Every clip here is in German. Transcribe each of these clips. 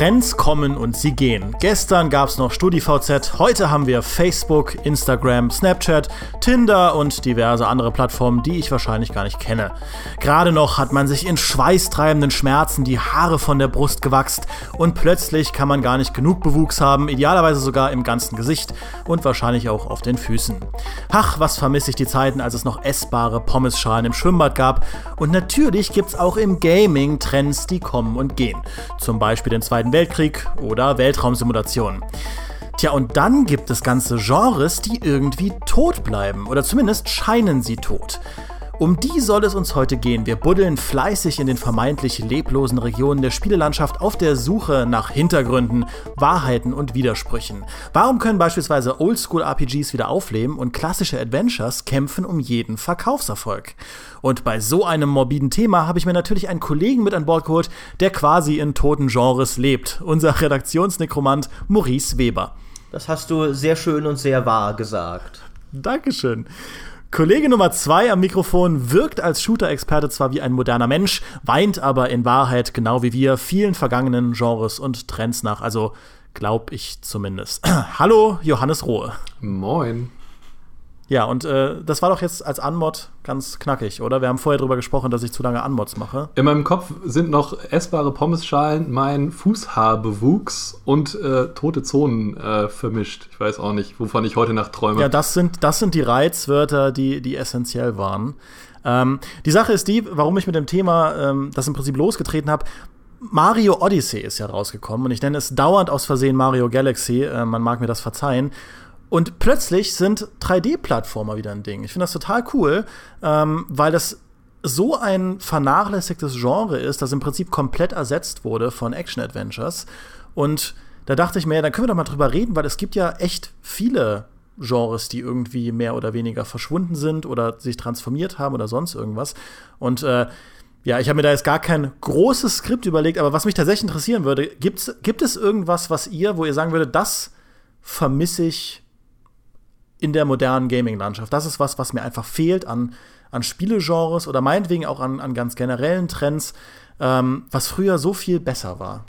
Trends kommen und sie gehen. Gestern gab es noch StudiVZ, heute haben wir Facebook, Instagram, Snapchat, Tinder und diverse andere Plattformen, die ich wahrscheinlich gar nicht kenne. Gerade noch hat man sich in schweißtreibenden Schmerzen die Haare von der Brust gewachst und plötzlich kann man gar nicht genug Bewuchs haben, idealerweise sogar im ganzen Gesicht und wahrscheinlich auch auf den Füßen. Ach, was vermisse ich die Zeiten, als es noch essbare Pommesschalen im Schwimmbad gab und natürlich gibt's auch im Gaming Trends, die kommen und gehen. Zum Beispiel den Zweiten Weltkrieg oder Weltraumsimulationen. Tja, und dann gibt es ganze Genres, die irgendwie tot bleiben. Oder zumindest scheinen sie tot. Um die soll es uns heute gehen. Wir buddeln fleißig in den vermeintlich leblosen Regionen der Spielelandschaft auf der Suche nach Hintergründen, Wahrheiten und Widersprüchen. Warum können beispielsweise Oldschool-RPGs wieder aufleben und klassische Adventures kämpfen um jeden Verkaufserfolg? Und bei so einem morbiden Thema habe ich mir natürlich einen Kollegen mit an Bord geholt, der quasi in toten Genres lebt. Unser Redaktionsnekromant Maurice Weber. Das hast du sehr schön und sehr wahr gesagt. Dankeschön. Kollege Nummer zwei am Mikrofon wirkt als Shooter-Experte zwar wie ein moderner Mensch, weint aber in Wahrheit genau wie wir vielen vergangenen Genres und Trends nach. Also glaub ich zumindest. Hallo, Johannes Rohe. Moin. Ja, und äh, das war doch jetzt als Anmod ganz knackig, oder? Wir haben vorher drüber gesprochen, dass ich zu lange Anmods mache. In meinem Kopf sind noch essbare Pommesschalen, mein Fußhaarbewuchs und äh, tote Zonen äh, vermischt. Ich weiß auch nicht, wovon ich heute Nacht träume. Ja, das sind, das sind die Reizwörter, die, die essentiell waren. Ähm, die Sache ist die, warum ich mit dem Thema ähm, das im Prinzip losgetreten habe. Mario Odyssey ist ja rausgekommen und ich nenne es dauernd aus Versehen Mario Galaxy. Äh, man mag mir das verzeihen. Und plötzlich sind 3D-Plattformer wieder ein Ding. Ich finde das total cool, ähm, weil das so ein vernachlässigtes Genre ist, das im Prinzip komplett ersetzt wurde von Action-Adventures. Und da dachte ich mir, dann können wir doch mal drüber reden, weil es gibt ja echt viele Genres, die irgendwie mehr oder weniger verschwunden sind oder sich transformiert haben oder sonst irgendwas. Und äh, ja, ich habe mir da jetzt gar kein großes Skript überlegt, aber was mich tatsächlich interessieren würde, gibt's, gibt es irgendwas, was ihr, wo ihr sagen würdet, das vermisse ich in der modernen Gaming-Landschaft. Das ist was, was mir einfach fehlt an, an Spielegenres oder meinetwegen auch an, an ganz generellen Trends, ähm, was früher so viel besser war.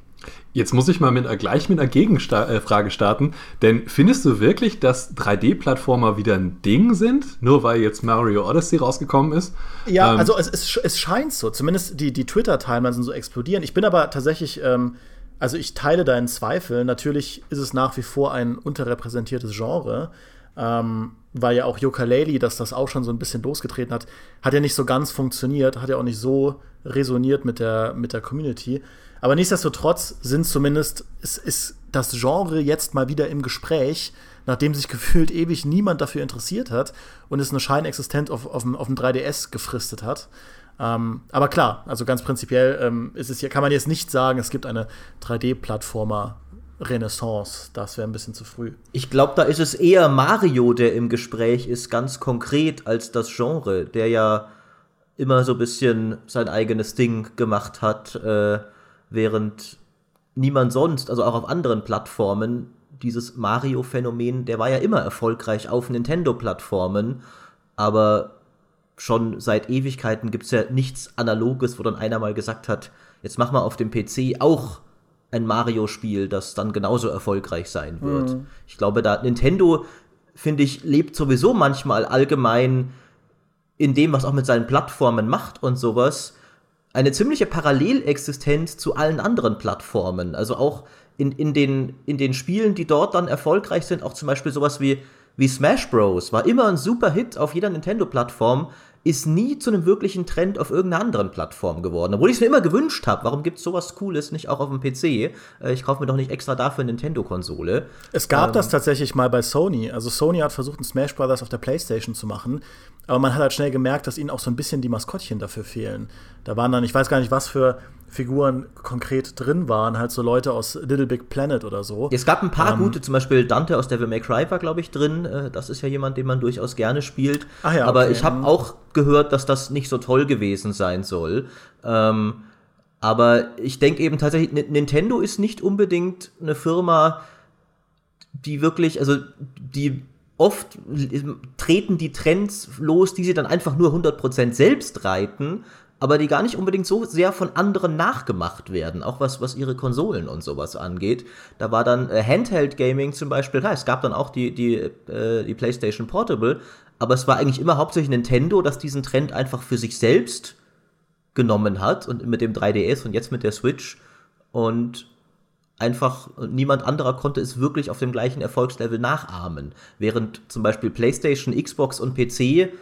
Jetzt muss ich mal mit, gleich mit einer Gegenfrage äh, starten, denn findest du wirklich, dass 3D-Plattformer wieder ein Ding sind, nur weil jetzt Mario Odyssey rausgekommen ist? Ja, ähm, also es, es, es, scheint so, zumindest die, die Twitter-Timelines sind so explodieren. Ich bin aber tatsächlich, ähm, also ich teile deinen Zweifel. Natürlich ist es nach wie vor ein unterrepräsentiertes Genre, ähm, weil ja auch Yooka-Laylee, dass das auch schon so ein bisschen losgetreten hat, hat ja nicht so ganz funktioniert, hat ja auch nicht so resoniert mit der, mit der Community. Aber nichtsdestotrotz sind zumindest, ist, ist das Genre jetzt mal wieder im Gespräch, nachdem sich gefühlt ewig niemand dafür interessiert hat und es eine Scheinexistenz auf, auf, auf dem 3DS gefristet hat. Ähm, aber klar, also ganz prinzipiell ähm, ist es hier, kann man jetzt nicht sagen, es gibt eine 3D-Plattformer Renaissance. Das wäre ein bisschen zu früh. Ich glaube, da ist es eher Mario, der im Gespräch ist, ganz konkret, als das Genre, der ja immer so ein bisschen sein eigenes Ding gemacht hat, äh, während niemand sonst, also auch auf anderen Plattformen, dieses Mario-Phänomen, der war ja immer erfolgreich auf Nintendo-Plattformen, aber schon seit Ewigkeiten gibt es ja nichts Analoges, wo dann einer mal gesagt hat, jetzt mach mal auf dem PC auch ein Mario-Spiel, das dann genauso erfolgreich sein wird. Mhm. Ich glaube, da Nintendo, finde ich, lebt sowieso manchmal allgemein in dem, was auch mit seinen Plattformen macht und sowas, eine ziemliche Parallelexistenz zu allen anderen Plattformen. Also auch in, in, den, in den Spielen, die dort dann erfolgreich sind, auch zum Beispiel sowas wie, wie Smash Bros. war immer ein super Hit auf jeder Nintendo-Plattform, ist nie zu einem wirklichen Trend auf irgendeiner anderen Plattform geworden. Obwohl ich es mir immer gewünscht habe. Warum gibt es sowas Cooles nicht auch auf dem PC? Äh, ich kaufe mir doch nicht extra dafür eine Nintendo-Konsole. Es gab ähm, das tatsächlich mal bei Sony. Also Sony hat versucht, ein Smash Brothers auf der Playstation zu machen. Aber man hat halt schnell gemerkt, dass ihnen auch so ein bisschen die Maskottchen dafür fehlen. Da waren dann, ich weiß gar nicht, was für Figuren konkret drin waren, halt so Leute aus Little Big Planet oder so. Es gab ein paar ähm, gute, zum Beispiel Dante aus Devil May Cry war, glaube ich, drin. Äh, das ist ja jemand, den man durchaus gerne spielt. Ach ja, Aber okay. ich habe mhm. auch gehört, dass das nicht so toll gewesen sein soll. Ähm, aber ich denke eben tatsächlich, Nintendo ist nicht unbedingt eine Firma, die wirklich, also die oft treten die Trends los, die sie dann einfach nur 100% selbst reiten aber die gar nicht unbedingt so sehr von anderen nachgemacht werden, auch was, was ihre Konsolen und sowas angeht. Da war dann äh, Handheld Gaming zum Beispiel, ja, es gab dann auch die, die, äh, die PlayStation Portable, aber es war eigentlich immer hauptsächlich Nintendo, das diesen Trend einfach für sich selbst genommen hat und mit dem 3DS und jetzt mit der Switch und einfach niemand anderer konnte es wirklich auf dem gleichen Erfolgslevel nachahmen. Während zum Beispiel PlayStation, Xbox und PC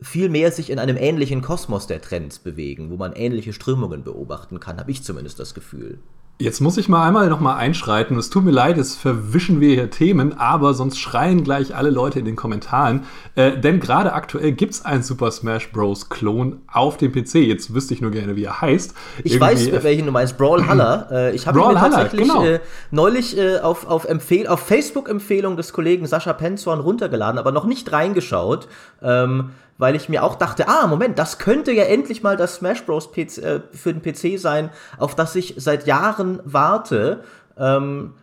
viel mehr sich in einem ähnlichen Kosmos der Trends bewegen, wo man ähnliche Strömungen beobachten kann, habe ich zumindest das Gefühl. Jetzt muss ich mal einmal noch mal einschreiten. Es tut mir leid, es verwischen wir hier Themen, aber sonst schreien gleich alle Leute in den Kommentaren. Äh, denn gerade aktuell gibt es einen Super Smash Bros. Klon auf dem PC. Jetzt wüsste ich nur gerne, wie er heißt. Ich Irgendwie weiß, welchen du meinst. Brawlhalla. Äh, ich habe ihn mir tatsächlich genau. äh, neulich äh, auf, auf, auf Facebook-Empfehlung des Kollegen Sascha Penzorn runtergeladen, aber noch nicht reingeschaut. Ähm, weil ich mir auch dachte, ah, Moment, das könnte ja endlich mal das Smash Bros. PC, äh, für den PC sein, auf das ich seit Jahren warte. Ähm,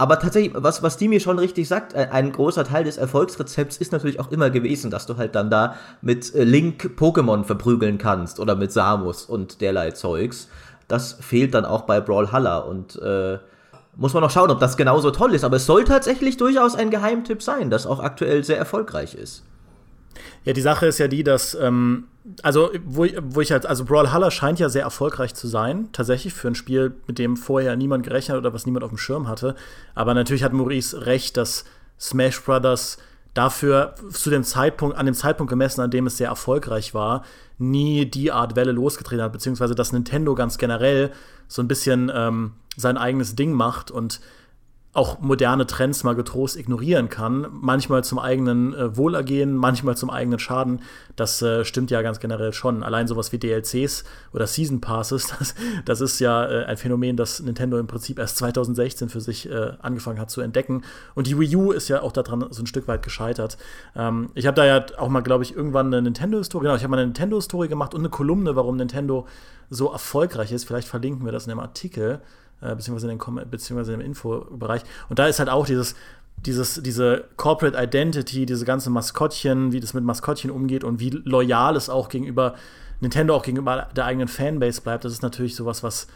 aber tatsächlich, was, was die mir schon richtig sagt, äh, ein großer Teil des Erfolgsrezepts ist natürlich auch immer gewesen, dass du halt dann da mit äh, Link Pokémon verprügeln kannst oder mit Samus und derlei Zeugs. Das fehlt dann auch bei Brawlhalla und äh, muss man noch schauen, ob das genauso toll ist. Aber es soll tatsächlich durchaus ein Geheimtipp sein, das auch aktuell sehr erfolgreich ist. Ja, die Sache ist ja die, dass, ähm, also, wo, wo ich halt, also Brawlhalla scheint ja sehr erfolgreich zu sein, tatsächlich für ein Spiel, mit dem vorher niemand gerechnet oder was niemand auf dem Schirm hatte. Aber natürlich hat Maurice recht, dass Smash Brothers dafür zu dem Zeitpunkt, an dem Zeitpunkt gemessen, an dem es sehr erfolgreich war, nie die Art Welle losgetreten hat, beziehungsweise dass Nintendo ganz generell so ein bisschen ähm, sein eigenes Ding macht und auch moderne Trends mal getrost ignorieren kann. Manchmal zum eigenen äh, Wohlergehen, manchmal zum eigenen Schaden. Das äh, stimmt ja ganz generell schon. Allein sowas wie DLCs oder Season Passes, das, das ist ja äh, ein Phänomen, das Nintendo im Prinzip erst 2016 für sich äh, angefangen hat zu entdecken. Und die Wii U ist ja auch daran so ein Stück weit gescheitert. Ähm, ich habe da ja auch mal, glaube ich, irgendwann eine Nintendo-Story, genau, ich habe mal eine Nintendo-Story gemacht und eine Kolumne, warum Nintendo so erfolgreich ist. Vielleicht verlinken wir das in dem Artikel äh, beziehungsweise, in den, beziehungsweise im Infobereich. Und da ist halt auch dieses, dieses, diese Corporate Identity, diese ganze Maskottchen, wie das mit Maskottchen umgeht und wie loyal es auch gegenüber Nintendo auch gegenüber der eigenen Fanbase bleibt, das ist natürlich sowas, was,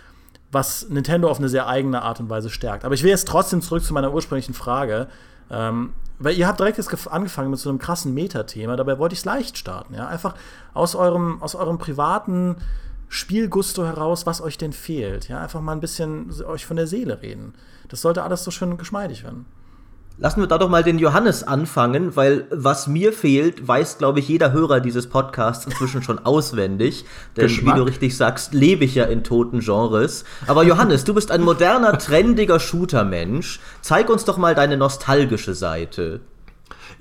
was Nintendo auf eine sehr eigene Art und Weise stärkt. Aber ich will jetzt trotzdem zurück zu meiner ursprünglichen Frage. Ähm, weil ihr habt direkt jetzt angefangen mit so einem krassen Metathema, dabei wollte ich es leicht starten, ja. Einfach aus eurem, aus eurem privaten Spielgusto heraus, was euch denn fehlt. Ja, einfach mal ein bisschen euch von der Seele reden. Das sollte alles so schön geschmeidig werden. Lassen wir da doch mal den Johannes anfangen, weil was mir fehlt, weiß, glaube ich, jeder Hörer dieses Podcasts inzwischen schon auswendig. Denn Geschmack. wie du richtig sagst, lebe ich ja in toten Genres. Aber Johannes, du bist ein moderner, trendiger Shooter-Mensch. Zeig uns doch mal deine nostalgische Seite.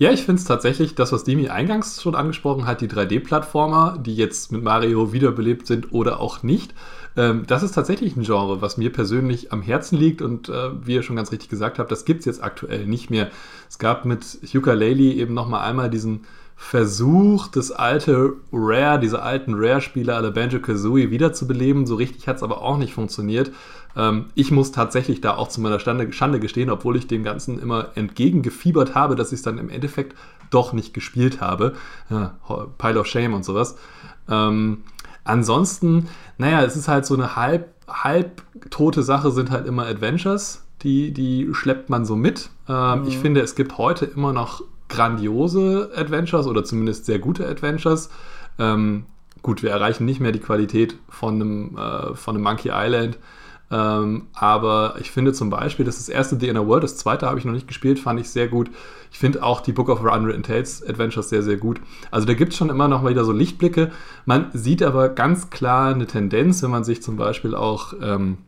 Ja, ich finde es tatsächlich, das, was Demi eingangs schon angesprochen hat, die 3D-Plattformer, die jetzt mit Mario wiederbelebt sind oder auch nicht. Ähm, das ist tatsächlich ein Genre, was mir persönlich am Herzen liegt und äh, wie ihr schon ganz richtig gesagt habt, das gibt es jetzt aktuell nicht mehr. Es gab mit Yooka-Laylee eben nochmal einmal diesen Versuch, das alte Rare, diese alten Rare-Spiele aller Banjo-Kazooie wiederzubeleben. So richtig hat es aber auch nicht funktioniert. Ähm, ich muss tatsächlich da auch zu meiner Stande, Schande gestehen, obwohl ich dem Ganzen immer entgegengefiebert habe, dass ich es dann im Endeffekt doch nicht gespielt habe. Ja, Pile of Shame und sowas. Ähm, ansonsten, naja, es ist halt so eine halb, halb tote Sache, sind halt immer Adventures. Die, die schleppt man so mit. Ähm, mhm. Ich finde, es gibt heute immer noch grandiose Adventures oder zumindest sehr gute Adventures. Ähm, gut, wir erreichen nicht mehr die Qualität von einem, äh, von einem Monkey Island ähm, aber ich finde zum Beispiel, dass das erste The Inner World, das zweite habe ich noch nicht gespielt, fand ich sehr gut. Ich finde auch die Book of Unwritten Tales Adventures sehr, sehr gut. Also da gibt es schon immer noch wieder so Lichtblicke. Man sieht aber ganz klar eine Tendenz, wenn man sich zum Beispiel auch ähm,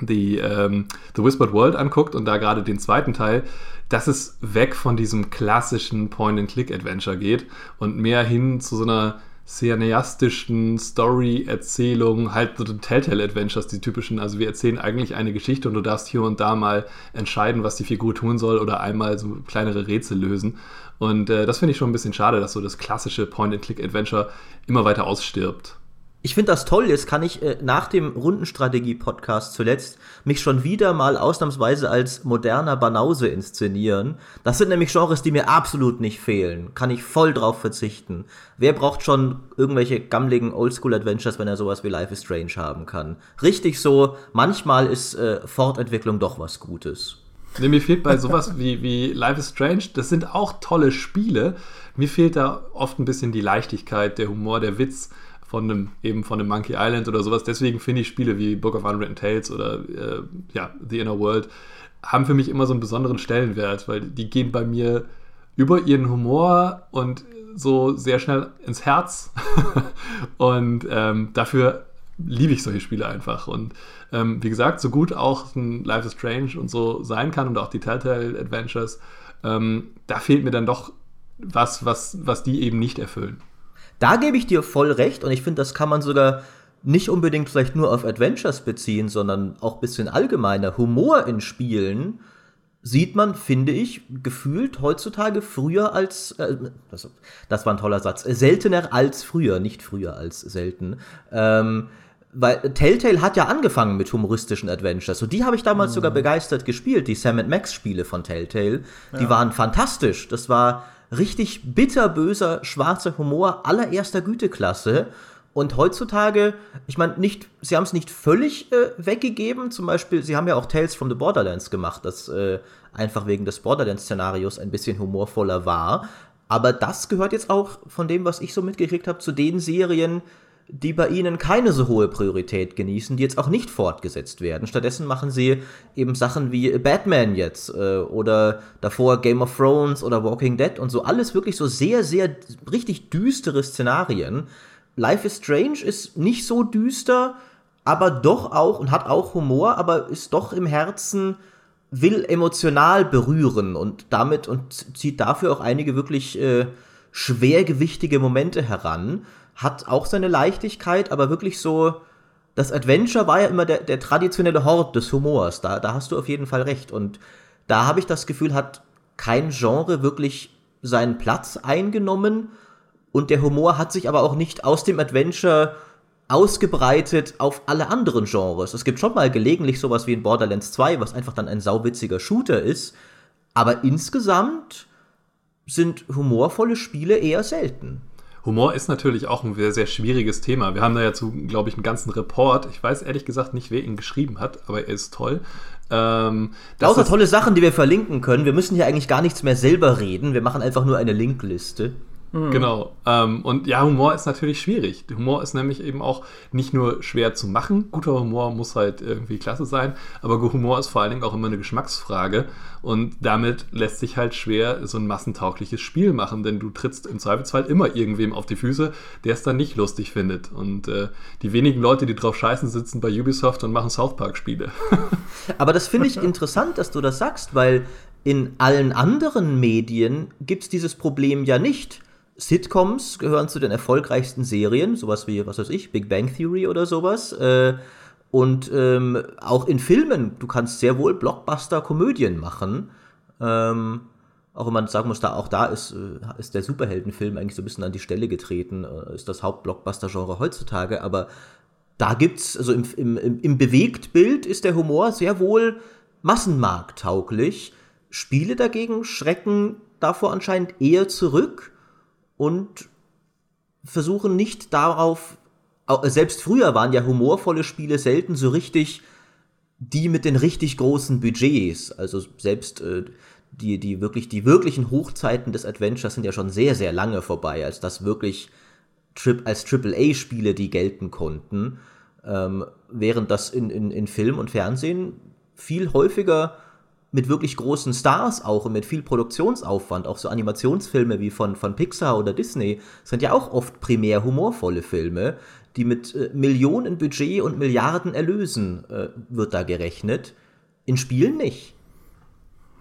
die ähm, The Whispered World anguckt und da gerade den zweiten Teil, dass es weg von diesem klassischen Point-and-Click-Adventure geht und mehr hin zu so einer cineastischen Story-Erzählungen, halt so Telltale-Adventures, die typischen. Also wir erzählen eigentlich eine Geschichte und du darfst hier und da mal entscheiden, was die Figur tun soll oder einmal so kleinere Rätsel lösen. Und äh, das finde ich schon ein bisschen schade, dass so das klassische Point-and-Click-Adventure immer weiter ausstirbt. Ich finde das toll. Jetzt kann ich äh, nach dem Rundenstrategie-Podcast zuletzt mich schon wieder mal ausnahmsweise als moderner Banause inszenieren. Das sind nämlich Genres, die mir absolut nicht fehlen. Kann ich voll drauf verzichten. Wer braucht schon irgendwelche gammligen Oldschool-Adventures, wenn er sowas wie Life is Strange haben kann? Richtig so, manchmal ist äh, Fortentwicklung doch was Gutes. Nee, mir fehlt bei sowas wie, wie Life is Strange, das sind auch tolle Spiele. Mir fehlt da oft ein bisschen die Leichtigkeit, der Humor, der Witz von einem, eben von einem Monkey Island oder sowas. Deswegen finde ich Spiele wie Book of Unwritten Tales oder äh, ja, The Inner World haben für mich immer so einen besonderen Stellenwert, weil die gehen bei mir über ihren Humor und so sehr schnell ins Herz. und ähm, dafür liebe ich solche Spiele einfach. Und ähm, wie gesagt, so gut auch ein Life is Strange und so sein kann und auch die Telltale Adventures, ähm, da fehlt mir dann doch was, was, was die eben nicht erfüllen. Da gebe ich dir voll recht und ich finde, das kann man sogar nicht unbedingt vielleicht nur auf Adventures beziehen, sondern auch ein bisschen allgemeiner. Humor in Spielen sieht man, finde ich, gefühlt heutzutage früher als, äh, das, das, war ein toller Satz, seltener als früher, nicht früher als selten. Ähm, weil Telltale hat ja angefangen mit humoristischen Adventures. Und die habe ich damals mhm. sogar begeistert gespielt, die Sam Max Spiele von Telltale. Die ja. waren fantastisch. Das war richtig bitterböser, schwarzer Humor allererster Güteklasse. Und heutzutage, ich meine, nicht, sie haben es nicht völlig äh, weggegeben. Zum Beispiel, sie haben ja auch Tales from the Borderlands gemacht, das äh, einfach wegen des Borderlands-Szenarios ein bisschen humorvoller war. Aber das gehört jetzt auch von dem, was ich so mitgekriegt habe, zu den Serien, die bei ihnen keine so hohe Priorität genießen, die jetzt auch nicht fortgesetzt werden. Stattdessen machen sie eben Sachen wie Batman jetzt äh, oder davor Game of Thrones oder Walking Dead und so alles wirklich so sehr, sehr richtig düstere Szenarien. Life is Strange ist nicht so düster, aber doch auch und hat auch Humor, aber ist doch im Herzen will emotional berühren und damit und zieht dafür auch einige wirklich äh, schwergewichtige Momente heran hat auch seine Leichtigkeit, aber wirklich so, das Adventure war ja immer der, der traditionelle Hort des Humors. Da, da hast du auf jeden Fall recht. Und da habe ich das Gefühl, hat kein Genre wirklich seinen Platz eingenommen. Und der Humor hat sich aber auch nicht aus dem Adventure ausgebreitet auf alle anderen Genres. Es gibt schon mal gelegentlich sowas wie in Borderlands 2, was einfach dann ein sauwitziger Shooter ist. Aber insgesamt sind humorvolle Spiele eher selten. Humor ist natürlich auch ein sehr, sehr schwieriges Thema. Wir haben da ja zu, glaube ich, einen ganzen Report. Ich weiß ehrlich gesagt nicht, wer ihn geschrieben hat, aber er ist toll. Ähm, Lauter tolle Sachen, die wir verlinken können. Wir müssen hier eigentlich gar nichts mehr selber reden. Wir machen einfach nur eine Linkliste. Mhm. Genau. Ähm, und ja, Humor ist natürlich schwierig. Humor ist nämlich eben auch nicht nur schwer zu machen. Guter Humor muss halt irgendwie klasse sein, aber Humor ist vor allen Dingen auch immer eine Geschmacksfrage. Und damit lässt sich halt schwer so ein massentaugliches Spiel machen, denn du trittst im Zweifelsfall immer irgendwem auf die Füße, der es dann nicht lustig findet. Und äh, die wenigen Leute, die drauf scheißen, sitzen bei Ubisoft und machen South Park-Spiele. aber das finde ich interessant, dass du das sagst, weil in allen anderen Medien gibt es dieses Problem ja nicht Sitcoms gehören zu den erfolgreichsten Serien, sowas wie, was weiß ich, Big Bang Theory oder sowas. Äh, und ähm, auch in Filmen, du kannst sehr wohl Blockbuster-Komödien machen. Ähm, auch wenn man sagen muss, da, auch da ist, äh, ist der Superheldenfilm eigentlich so ein bisschen an die Stelle getreten, äh, ist das Hauptblockbuster-Genre heutzutage, aber da gibt's, also im, im, im Bewegtbild ist der Humor sehr wohl massenmarkttauglich. Spiele dagegen schrecken davor anscheinend eher zurück und versuchen nicht darauf, selbst früher waren ja humorvolle Spiele selten so richtig die mit den richtig großen Budgets. Also selbst äh, die, die wirklich, die wirklichen Hochzeiten des Adventures sind ja schon sehr, sehr lange vorbei, als das wirklich Trip, als AAA-Spiele, die gelten konnten. Ähm, während das in, in, in Film und Fernsehen viel häufiger mit wirklich großen Stars auch und mit viel Produktionsaufwand, auch so Animationsfilme wie von, von Pixar oder Disney, sind ja auch oft primär humorvolle Filme, die mit äh, Millionen Budget und Milliarden Erlösen äh, wird da gerechnet. In Spielen nicht.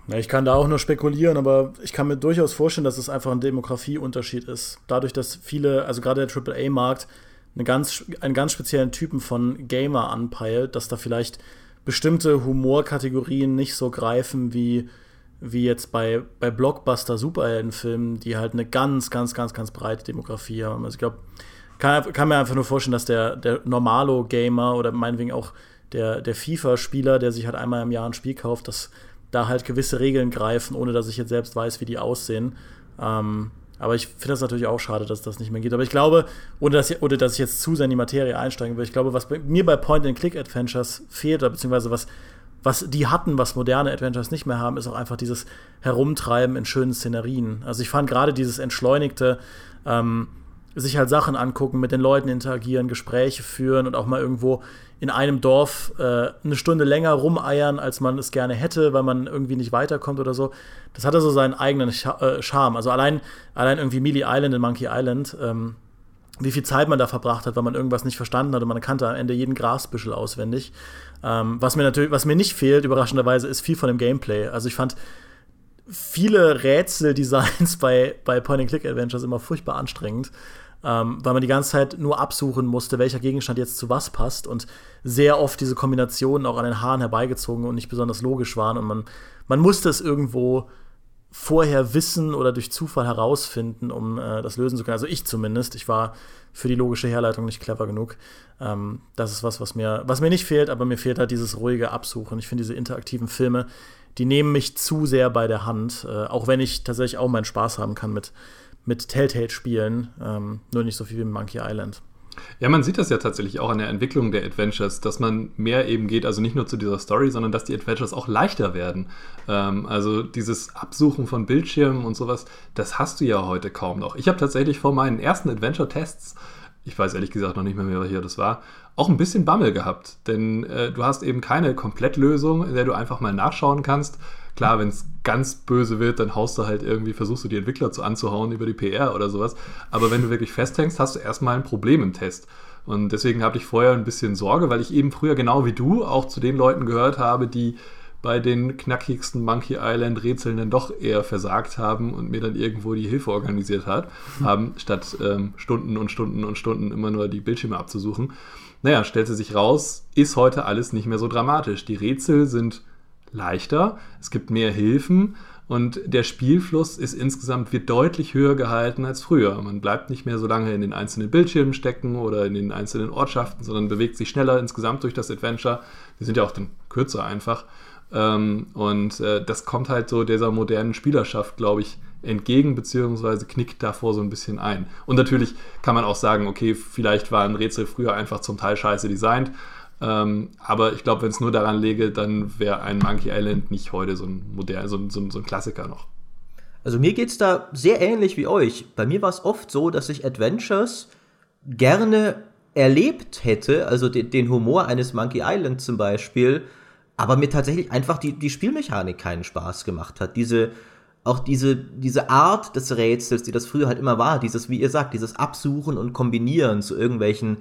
Ja, ich kann da auch nur spekulieren, aber ich kann mir durchaus vorstellen, dass es einfach ein Demografieunterschied ist. Dadurch, dass viele, also gerade der AAA-Markt, eine ganz, einen ganz speziellen Typen von Gamer anpeilt, dass da vielleicht bestimmte Humorkategorien nicht so greifen wie wie jetzt bei, bei Blockbuster-Superheldenfilmen, die halt eine ganz, ganz, ganz, ganz breite Demografie haben. Also ich glaube, kann, kann mir einfach nur vorstellen, dass der, der Normalo-Gamer oder meinetwegen auch der, der FIFA-Spieler, der sich halt einmal im Jahr ein Spiel kauft, dass da halt gewisse Regeln greifen, ohne dass ich jetzt selbst weiß, wie die aussehen. Ähm, aber ich finde das natürlich auch schade, dass das nicht mehr geht. Aber ich glaube, ohne dass, ich, ohne dass ich jetzt zu sehr in die Materie einsteigen will, ich glaube, was bei, mir bei Point-and-Click-Adventures fehlt, oder beziehungsweise was, was die hatten, was moderne Adventures nicht mehr haben, ist auch einfach dieses Herumtreiben in schönen Szenerien. Also ich fand gerade dieses entschleunigte, ähm, sich halt Sachen angucken, mit den Leuten interagieren, Gespräche führen und auch mal irgendwo in einem Dorf äh, eine Stunde länger rumeiern, als man es gerne hätte, weil man irgendwie nicht weiterkommt oder so. Das hatte so seinen eigenen äh, Charme. Also allein, allein irgendwie Mealy Island in Monkey Island, ähm, wie viel Zeit man da verbracht hat, weil man irgendwas nicht verstanden hat und man kannte am Ende jeden Grasbüschel auswendig. Ähm, was mir natürlich, was mir nicht fehlt, überraschenderweise, ist viel von dem Gameplay. Also ich fand viele Rätseldesigns bei, bei Point-and-Click-Adventures immer furchtbar anstrengend ähm, weil man die ganze Zeit nur absuchen musste, welcher Gegenstand jetzt zu was passt und sehr oft diese Kombinationen auch an den Haaren herbeigezogen und nicht besonders logisch waren und man, man musste es irgendwo vorher wissen oder durch Zufall herausfinden, um äh, das lösen zu können. Also ich zumindest. Ich war für die logische Herleitung nicht clever genug. Ähm, das ist was, was mir, was mir nicht fehlt, aber mir fehlt halt dieses ruhige Absuchen. Ich finde diese interaktiven Filme, die nehmen mich zu sehr bei der Hand, äh, auch wenn ich tatsächlich auch meinen Spaß haben kann mit, mit Telltale-Spielen, ähm, nur nicht so viel wie Monkey Island. Ja, man sieht das ja tatsächlich auch an der Entwicklung der Adventures, dass man mehr eben geht, also nicht nur zu dieser Story, sondern dass die Adventures auch leichter werden. Ähm, also dieses Absuchen von Bildschirmen und sowas, das hast du ja heute kaum noch. Ich habe tatsächlich vor meinen ersten Adventure-Tests, ich weiß ehrlich gesagt noch nicht mehr, mehr, welcher das war, auch ein bisschen Bammel gehabt. Denn äh, du hast eben keine Komplettlösung, in der du einfach mal nachschauen kannst, Klar, wenn es ganz böse wird, dann haust du halt irgendwie, versuchst du die Entwickler zu anzuhauen über die PR oder sowas. Aber wenn du wirklich festhängst, hast du erstmal ein Problem im Test. Und deswegen habe ich vorher ein bisschen Sorge, weil ich eben früher genau wie du auch zu den Leuten gehört habe, die bei den knackigsten Monkey Island Rätseln dann doch eher versagt haben und mir dann irgendwo die Hilfe organisiert hat, mhm. haben, statt ähm, Stunden und Stunden und Stunden immer nur die Bildschirme abzusuchen. Naja, stellte sich raus, ist heute alles nicht mehr so dramatisch. Die Rätsel sind leichter, es gibt mehr Hilfen und der Spielfluss ist insgesamt wird deutlich höher gehalten als früher. Man bleibt nicht mehr so lange in den einzelnen Bildschirmen stecken oder in den einzelnen Ortschaften, sondern bewegt sich schneller insgesamt durch das Adventure. Die sind ja auch dann kürzer einfach. Ähm, und äh, das kommt halt so dieser modernen Spielerschaft, glaube ich, entgegen, beziehungsweise knickt davor so ein bisschen ein. Und natürlich kann man auch sagen, okay, vielleicht waren Rätsel früher einfach zum Teil scheiße designt. Ähm, aber ich glaube, wenn es nur daran läge, dann wäre ein Monkey Island nicht heute so ein modern, so, so, so ein Klassiker noch. Also mir geht es da sehr ähnlich wie euch. Bei mir war es oft so, dass ich Adventures gerne erlebt hätte, also den, den, Humor eines Monkey Island zum Beispiel, aber mir tatsächlich einfach die, die Spielmechanik keinen Spaß gemacht hat. Diese, auch diese, diese Art des Rätsels, die das früher halt immer war, dieses, wie ihr sagt, dieses Absuchen und Kombinieren zu irgendwelchen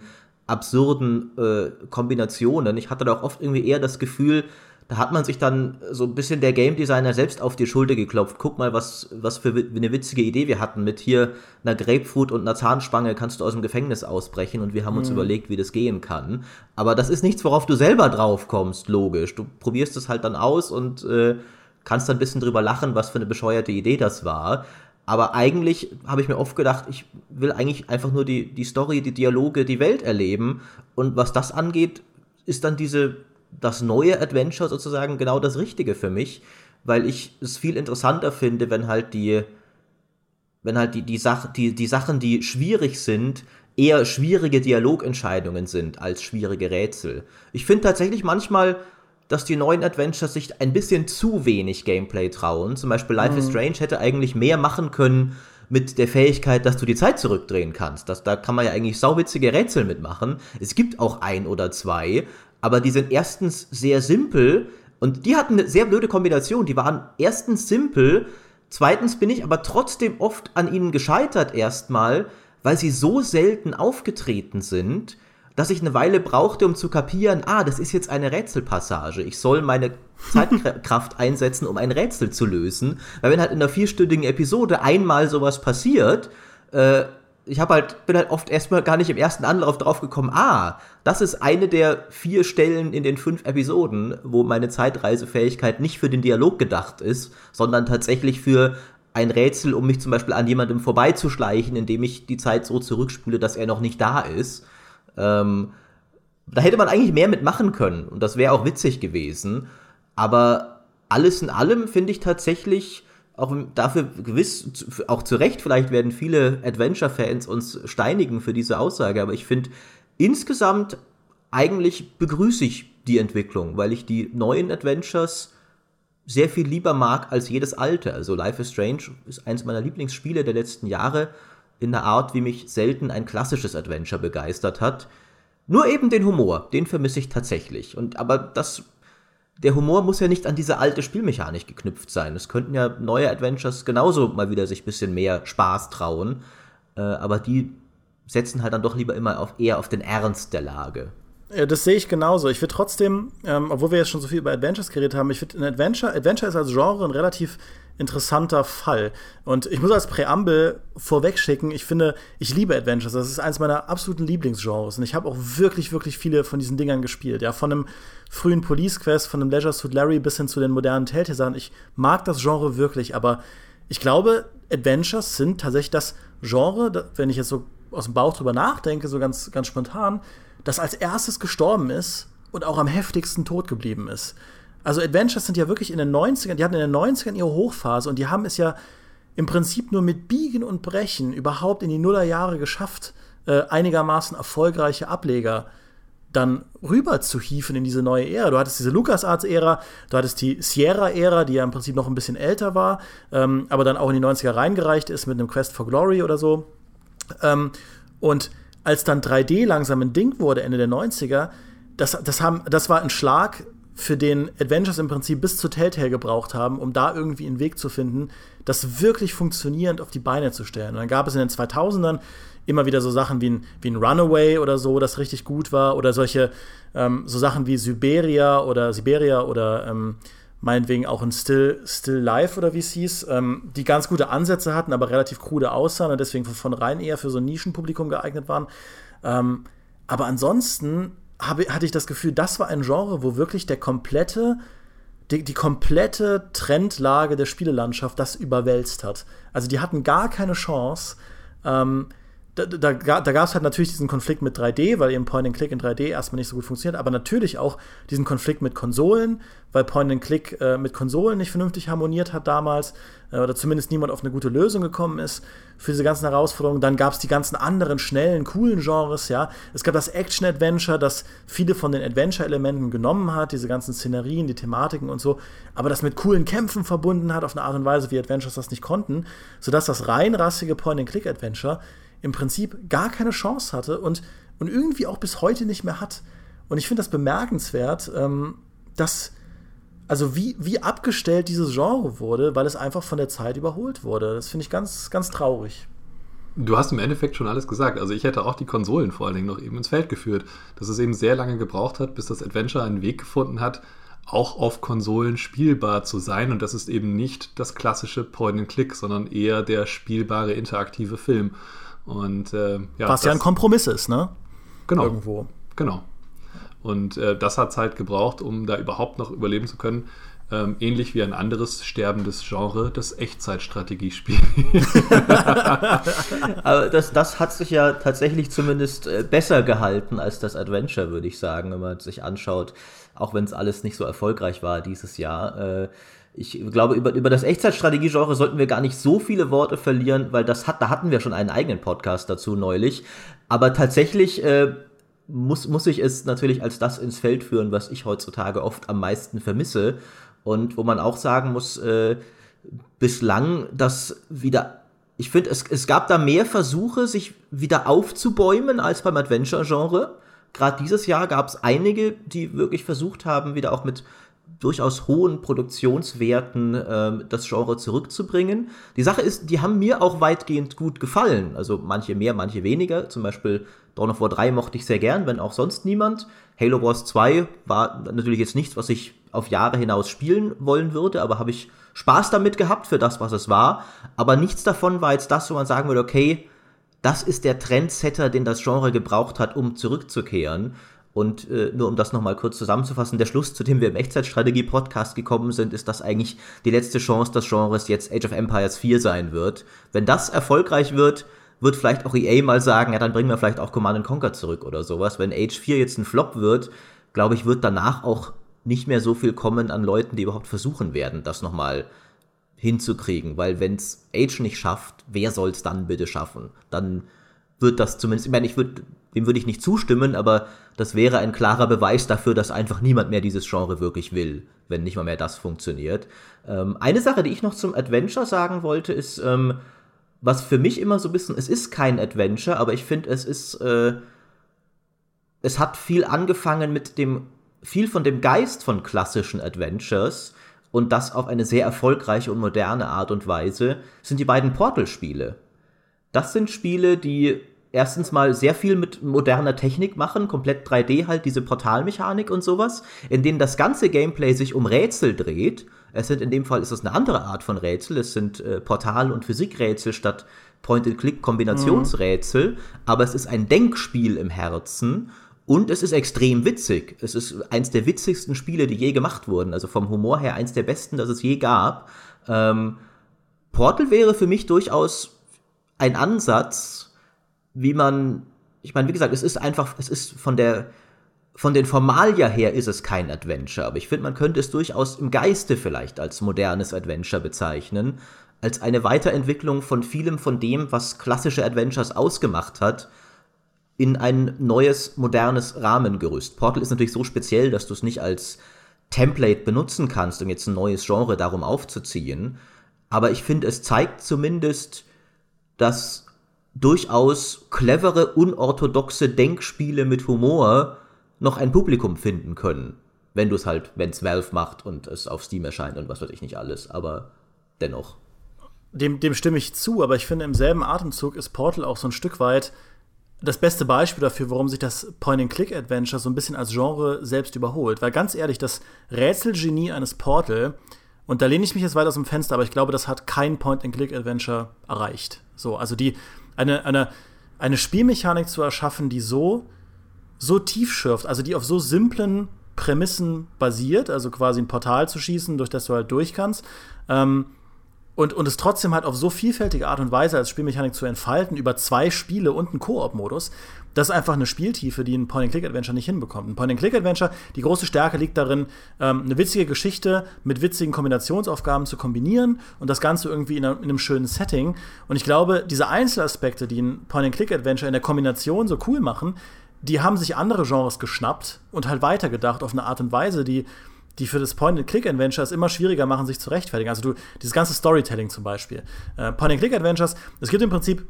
absurden äh, Kombinationen. Ich hatte da auch oft irgendwie eher das Gefühl, da hat man sich dann so ein bisschen der Game Designer selbst auf die Schulter geklopft. Guck mal, was, was für eine witzige Idee wir hatten. Mit hier einer Grapefruit und einer Zahnspange kannst du aus dem Gefängnis ausbrechen und wir haben uns mhm. überlegt, wie das gehen kann. Aber das ist nichts, worauf du selber drauf kommst, logisch. Du probierst es halt dann aus und äh, kannst dann ein bisschen drüber lachen, was für eine bescheuerte Idee das war. Aber eigentlich habe ich mir oft gedacht, ich will eigentlich einfach nur die, die Story, die Dialoge, die Welt erleben. Und was das angeht, ist dann diese, das neue Adventure sozusagen genau das Richtige für mich, weil ich es viel interessanter finde, wenn halt die, wenn halt die, die, Sach, die, die Sachen, die schwierig sind, eher schwierige Dialogentscheidungen sind als schwierige Rätsel. Ich finde tatsächlich manchmal dass die neuen Adventures sich ein bisschen zu wenig Gameplay trauen. Zum Beispiel Life mhm. is Strange hätte eigentlich mehr machen können mit der Fähigkeit, dass du die Zeit zurückdrehen kannst. Das, da kann man ja eigentlich sauwitzige Rätsel mitmachen. Es gibt auch ein oder zwei, aber die sind erstens sehr simpel und die hatten eine sehr blöde Kombination. Die waren erstens simpel, zweitens bin ich aber trotzdem oft an ihnen gescheitert erstmal, weil sie so selten aufgetreten sind dass ich eine Weile brauchte, um zu kapieren, ah, das ist jetzt eine Rätselpassage. Ich soll meine Zeitkraft einsetzen, um ein Rätsel zu lösen. Weil wenn halt in einer vierstündigen Episode einmal sowas passiert, äh, ich habe halt, bin halt oft erstmal gar nicht im ersten Anlauf drauf gekommen, ah, das ist eine der vier Stellen in den fünf Episoden, wo meine Zeitreisefähigkeit nicht für den Dialog gedacht ist, sondern tatsächlich für ein Rätsel, um mich zum Beispiel an jemandem vorbeizuschleichen, indem ich die Zeit so zurückspule, dass er noch nicht da ist. Ähm, da hätte man eigentlich mehr mitmachen können und das wäre auch witzig gewesen. Aber alles in allem finde ich tatsächlich auch dafür gewiss, auch zu Recht, vielleicht werden viele Adventure-Fans uns steinigen für diese Aussage, aber ich finde insgesamt eigentlich begrüße ich die Entwicklung, weil ich die neuen Adventures sehr viel lieber mag als jedes alte. Also Life is Strange ist eins meiner Lieblingsspiele der letzten Jahre in der Art, wie mich selten ein klassisches Adventure begeistert hat. Nur eben den Humor, den vermisse ich tatsächlich. Und aber das der Humor muss ja nicht an diese alte Spielmechanik geknüpft sein. Es könnten ja neue Adventures genauso mal wieder sich ein bisschen mehr Spaß trauen. Äh, aber die setzen halt dann doch lieber immer auf, eher auf den Ernst der Lage. Ja, das sehe ich genauso. Ich würde trotzdem, ähm, obwohl wir jetzt schon so viel über Adventures geredet haben, ich finde ein Adventure, Adventure ist als Genre ein relativ interessanter Fall. Und ich muss als Präambel vorwegschicken, ich finde, ich liebe Adventures. Das ist eines meiner absoluten Lieblingsgenres. Und ich habe auch wirklich, wirklich viele von diesen Dingern gespielt. Ja, von einem frühen Police Quest, von einem Leisure Suit Larry bis hin zu den modernen Telltale-Sachen. Ich mag das Genre wirklich, aber ich glaube, Adventures sind tatsächlich das Genre, wenn ich jetzt so aus dem Bauch drüber nachdenke, so ganz, ganz spontan, das als erstes gestorben ist und auch am heftigsten tot geblieben ist. Also Adventures sind ja wirklich in den 90ern, die hatten in den 90ern ihre Hochphase und die haben es ja im Prinzip nur mit Biegen und Brechen überhaupt in die Nullerjahre geschafft, äh, einigermaßen erfolgreiche Ableger dann rüber zu hieven in diese neue Ära. Du hattest diese LucasArts-Ära, du hattest die Sierra-Ära, die ja im Prinzip noch ein bisschen älter war, ähm, aber dann auch in die 90er reingereicht ist mit einem Quest for Glory oder so. Ähm, und als dann 3D langsam ein Ding wurde, Ende der 90er, das, das, haben, das war ein Schlag, für den Adventures im Prinzip bis zu Telltale gebraucht haben, um da irgendwie einen Weg zu finden, das wirklich funktionierend auf die Beine zu stellen. Und dann gab es in den 2000ern immer wieder so Sachen wie ein, wie ein Runaway oder so, das richtig gut war, oder solche ähm, so Sachen wie Siberia oder Siberia oder ähm, meinetwegen auch ein Still, Still Life oder wie es hieß, ähm, die ganz gute Ansätze hatten, aber relativ krude aussahen und deswegen von vornherein eher für so ein Nischenpublikum geeignet waren. Ähm, aber ansonsten habe, hatte ich das Gefühl, das war ein Genre, wo wirklich der komplette, die, die komplette Trendlage der Spielelandschaft das überwälzt hat. Also die hatten gar keine Chance. Ähm, da, da, da gab es halt natürlich diesen Konflikt mit 3D, weil eben Point-and-Click in 3D erstmal nicht so gut funktioniert, aber natürlich auch diesen Konflikt mit Konsolen, weil Point-and-Click äh, mit Konsolen nicht vernünftig harmoniert hat damals äh, oder zumindest niemand auf eine gute Lösung gekommen ist für diese ganzen Herausforderungen. Dann gab es die ganzen anderen schnellen, coolen Genres, ja. Es gab das Action-Adventure, das viele von den Adventure-Elementen genommen hat, diese ganzen Szenerien, die Thematiken und so, aber das mit coolen Kämpfen verbunden hat auf eine Art und Weise, wie Adventures das nicht konnten, sodass das reinrassige Point-and-Click-Adventure im Prinzip gar keine Chance hatte und, und irgendwie auch bis heute nicht mehr hat. Und ich finde das bemerkenswert, ähm, dass, also wie, wie abgestellt dieses Genre wurde, weil es einfach von der Zeit überholt wurde. Das finde ich ganz, ganz traurig. Du hast im Endeffekt schon alles gesagt. Also ich hätte auch die Konsolen vor allen Dingen noch eben ins Feld geführt, dass es eben sehr lange gebraucht hat, bis das Adventure einen Weg gefunden hat, auch auf Konsolen spielbar zu sein. Und das ist eben nicht das klassische Point-and-Click, sondern eher der spielbare interaktive Film. Und, äh, ja, Was ja ein Kompromiss ist, ne? Genau. Irgendwo. Genau. Und äh, das hat es halt gebraucht, um da überhaupt noch überleben zu können. Ähm, ähnlich wie ein anderes sterbendes Genre, das Echtzeitstrategiespiel. Aber das, das hat sich ja tatsächlich zumindest äh, besser gehalten als das Adventure, würde ich sagen, wenn man sich anschaut, auch wenn es alles nicht so erfolgreich war dieses Jahr. Äh, ich glaube, über, über das Echtzeitstrategie-Genre sollten wir gar nicht so viele Worte verlieren, weil das hat, da hatten wir schon einen eigenen Podcast dazu neulich. Aber tatsächlich äh, muss, muss ich es natürlich als das ins Feld führen, was ich heutzutage oft am meisten vermisse. Und wo man auch sagen muss, äh, bislang das wieder. Ich finde, es, es gab da mehr Versuche, sich wieder aufzubäumen als beim Adventure-Genre. Gerade dieses Jahr gab es einige, die wirklich versucht haben, wieder auch mit durchaus hohen Produktionswerten äh, das Genre zurückzubringen. Die Sache ist, die haben mir auch weitgehend gut gefallen. Also manche mehr, manche weniger. Zum Beispiel Dawn of War 3 mochte ich sehr gern, wenn auch sonst niemand. Halo Wars 2 war natürlich jetzt nichts, was ich auf Jahre hinaus spielen wollen würde, aber habe ich Spaß damit gehabt für das, was es war. Aber nichts davon war jetzt das, wo man sagen würde, okay, das ist der Trendsetter, den das Genre gebraucht hat, um zurückzukehren. Und äh, nur um das nochmal kurz zusammenzufassen, der Schluss, zu dem wir im Echtzeitstrategie-Podcast gekommen sind, ist, dass eigentlich die letzte Chance des Genres jetzt Age of Empires 4 sein wird. Wenn das erfolgreich wird, wird vielleicht auch EA mal sagen, ja, dann bringen wir vielleicht auch Command Conquer zurück oder sowas. Wenn Age 4 jetzt ein Flop wird, glaube ich, wird danach auch nicht mehr so viel kommen an Leuten, die überhaupt versuchen werden, das nochmal hinzukriegen. Weil wenn es Age nicht schafft, wer soll es dann bitte schaffen? Dann wird das zumindest, ich meine, ich würde, dem würde ich nicht zustimmen, aber das wäre ein klarer Beweis dafür, dass einfach niemand mehr dieses Genre wirklich will, wenn nicht mal mehr das funktioniert. Ähm, eine Sache, die ich noch zum Adventure sagen wollte, ist, ähm, was für mich immer so ein bisschen, es ist kein Adventure, aber ich finde, es ist, äh, es hat viel angefangen mit dem, viel von dem Geist von klassischen Adventures und das auf eine sehr erfolgreiche und moderne Art und Weise, sind die beiden Portal-Spiele. Das sind Spiele, die erstens mal sehr viel mit moderner Technik machen, komplett 3D halt, diese Portalmechanik und sowas, in denen das ganze Gameplay sich um Rätsel dreht. Es sind in dem Fall ist es eine andere Art von Rätsel, es sind äh, Portal- und Physikrätsel statt Point-and-Click-Kombinationsrätsel, mhm. aber es ist ein Denkspiel im Herzen und es ist extrem witzig. Es ist eins der witzigsten Spiele, die je gemacht wurden. Also vom Humor her eins der besten, das es je gab. Ähm, Portal wäre für mich durchaus ein Ansatz, wie man, ich meine, wie gesagt, es ist einfach, es ist von der, von den Formalia her ist es kein Adventure, aber ich finde, man könnte es durchaus im Geiste vielleicht als modernes Adventure bezeichnen, als eine Weiterentwicklung von vielem von dem, was klassische Adventures ausgemacht hat, in ein neues, modernes Rahmengerüst. Portal ist natürlich so speziell, dass du es nicht als Template benutzen kannst, um jetzt ein neues Genre darum aufzuziehen. Aber ich finde, es zeigt zumindest, dass durchaus clevere, unorthodoxe Denkspiele mit Humor noch ein Publikum finden können. Wenn du es halt, wenn es Valve macht und es auf Steam erscheint und was weiß ich nicht alles, aber dennoch. Dem, dem stimme ich zu, aber ich finde, im selben Atemzug ist Portal auch so ein Stück weit das beste Beispiel dafür, warum sich das Point-and-Click-Adventure so ein bisschen als Genre selbst überholt. Weil ganz ehrlich, das Rätselgenie eines Portal, und da lehne ich mich jetzt weit aus dem Fenster, aber ich glaube, das hat kein Point-and-Click-Adventure erreicht. So, also die, eine, eine, eine Spielmechanik zu erschaffen, die so, so tief schürft, also die auf so simplen Prämissen basiert, also quasi ein Portal zu schießen, durch das du halt durch kannst, ähm, und, und es trotzdem halt auf so vielfältige Art und Weise als Spielmechanik zu entfalten, über zwei Spiele und einen Koop-Modus, das ist einfach eine Spieltiefe, die ein Point-and-Click-Adventure nicht hinbekommt. Ein Point-and-Click-Adventure, die große Stärke liegt darin, ähm, eine witzige Geschichte mit witzigen Kombinationsaufgaben zu kombinieren und das Ganze irgendwie in, einer, in einem schönen Setting. Und ich glaube, diese Einzelaspekte, die ein Point-and-Click-Adventure in der Kombination so cool machen, die haben sich andere Genres geschnappt und halt weitergedacht auf eine Art und Weise, die die für das Point-and-Click-Adventure es immer schwieriger machen, sich zu rechtfertigen. Also du, dieses ganze Storytelling zum Beispiel. Äh, Point-and-Click-Adventures, es gibt im Prinzip,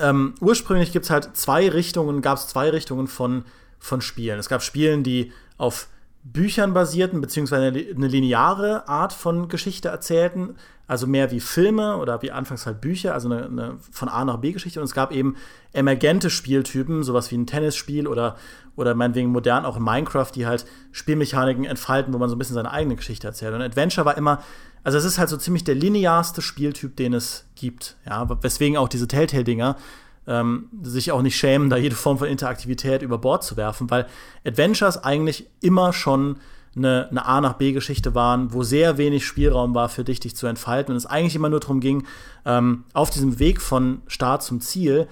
ähm, ursprünglich gibt es halt zwei Richtungen, gab es zwei Richtungen von, von Spielen. Es gab Spielen, die auf Büchern basierten, beziehungsweise eine lineare Art von Geschichte erzählten, also mehr wie Filme oder wie anfangs halt Bücher, also eine, eine von A nach B Geschichte. Und es gab eben emergente Spieltypen, sowas wie ein Tennisspiel oder, oder meinetwegen modern auch in Minecraft, die halt Spielmechaniken entfalten, wo man so ein bisschen seine eigene Geschichte erzählt. Und Adventure war immer, also es ist halt so ziemlich der linearste Spieltyp, den es gibt. Ja, weswegen auch diese Telltale-Dinger ähm, sich auch nicht schämen, da jede Form von Interaktivität über Bord zu werfen, weil Adventures eigentlich immer schon eine, eine A nach B-Geschichte waren, wo sehr wenig Spielraum war für dich, dich zu entfalten. Und es eigentlich immer nur darum ging, ähm, auf diesem Weg von Start zum Ziel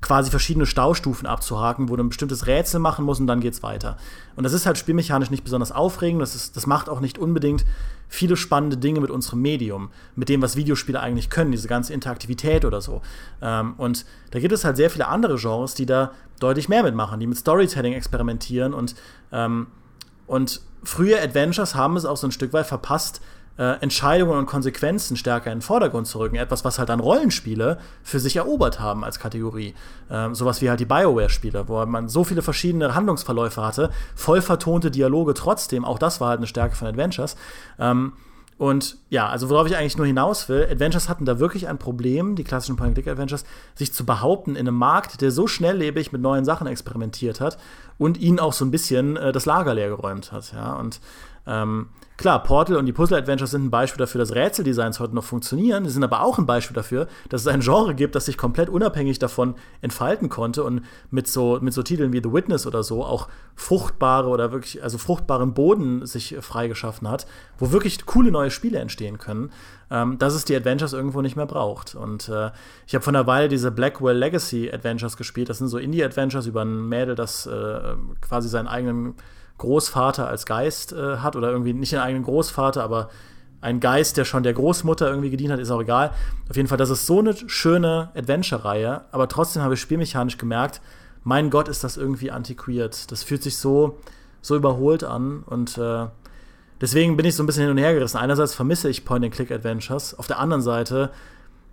quasi verschiedene Staustufen abzuhaken, wo du ein bestimmtes Rätsel machen musst und dann geht's weiter. Und das ist halt spielmechanisch nicht besonders aufregend, das, ist, das macht auch nicht unbedingt viele spannende Dinge mit unserem Medium, mit dem, was Videospiele eigentlich können, diese ganze Interaktivität oder so. Ähm, und da gibt es halt sehr viele andere Genres, die da deutlich mehr mitmachen, die mit Storytelling experimentieren und, ähm, und frühe Adventures haben es auch so ein Stück weit verpasst, äh, Entscheidungen und Konsequenzen stärker in den Vordergrund zu rücken. Etwas, was halt dann Rollenspiele für sich erobert haben als Kategorie. Ähm, sowas wie halt die Bioware-Spiele, wo man so viele verschiedene Handlungsverläufe hatte, voll vertonte Dialoge trotzdem. Auch das war halt eine Stärke von Adventures. Ähm, und ja, also worauf ich eigentlich nur hinaus will, Adventures hatten da wirklich ein Problem, die klassischen Point-and-Click-Adventures, sich zu behaupten in einem Markt, der so schnelllebig mit neuen Sachen experimentiert hat und ihnen auch so ein bisschen äh, das Lager leer geräumt hat. Ja, und Ähm, klar, Portal und die Puzzle-Adventures sind ein Beispiel dafür, dass Rätseldesigns heute noch funktionieren. Sie sind aber auch ein Beispiel dafür, dass es ein Genre gibt, das sich komplett unabhängig davon entfalten konnte und mit so, mit so Titeln wie The Witness oder so auch fruchtbare oder wirklich, also fruchtbaren Boden sich freigeschaffen hat, wo wirklich coole neue Spiele entstehen können, ähm, dass es die Adventures irgendwo nicht mehr braucht. Und äh, ich habe vor einer Weile diese Blackwell Legacy Adventures gespielt. Das sind so Indie-Adventures über ein Mädel, das äh, quasi seinen eigenen Großvater als Geist äh, hat oder irgendwie nicht einen eigenen Großvater, aber ein Geist, der schon der Großmutter irgendwie gedient hat, ist auch egal. Auf jeden Fall, das ist so eine schöne Adventure-Reihe, aber trotzdem habe ich spielmechanisch gemerkt, mein Gott, ist das irgendwie antiquiert. Das fühlt sich so, so überholt an und äh, deswegen bin ich so ein bisschen hin und her gerissen. Einerseits vermisse ich Point-and-Click-Adventures, auf der anderen Seite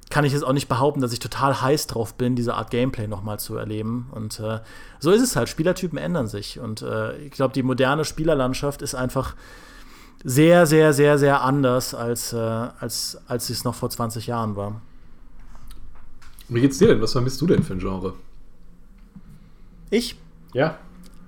kann ich jetzt auch nicht behaupten, dass ich total heiß drauf bin, diese Art Gameplay nochmal zu erleben. Und äh, so ist es halt. Spielertypen ändern sich. Und äh, ich glaube, die moderne Spielerlandschaft ist einfach sehr, sehr, sehr, sehr anders, als, äh, als, als es noch vor 20 Jahren war. Wie geht's dir denn? Was vermisst du denn für ein Genre? Ich? Ja.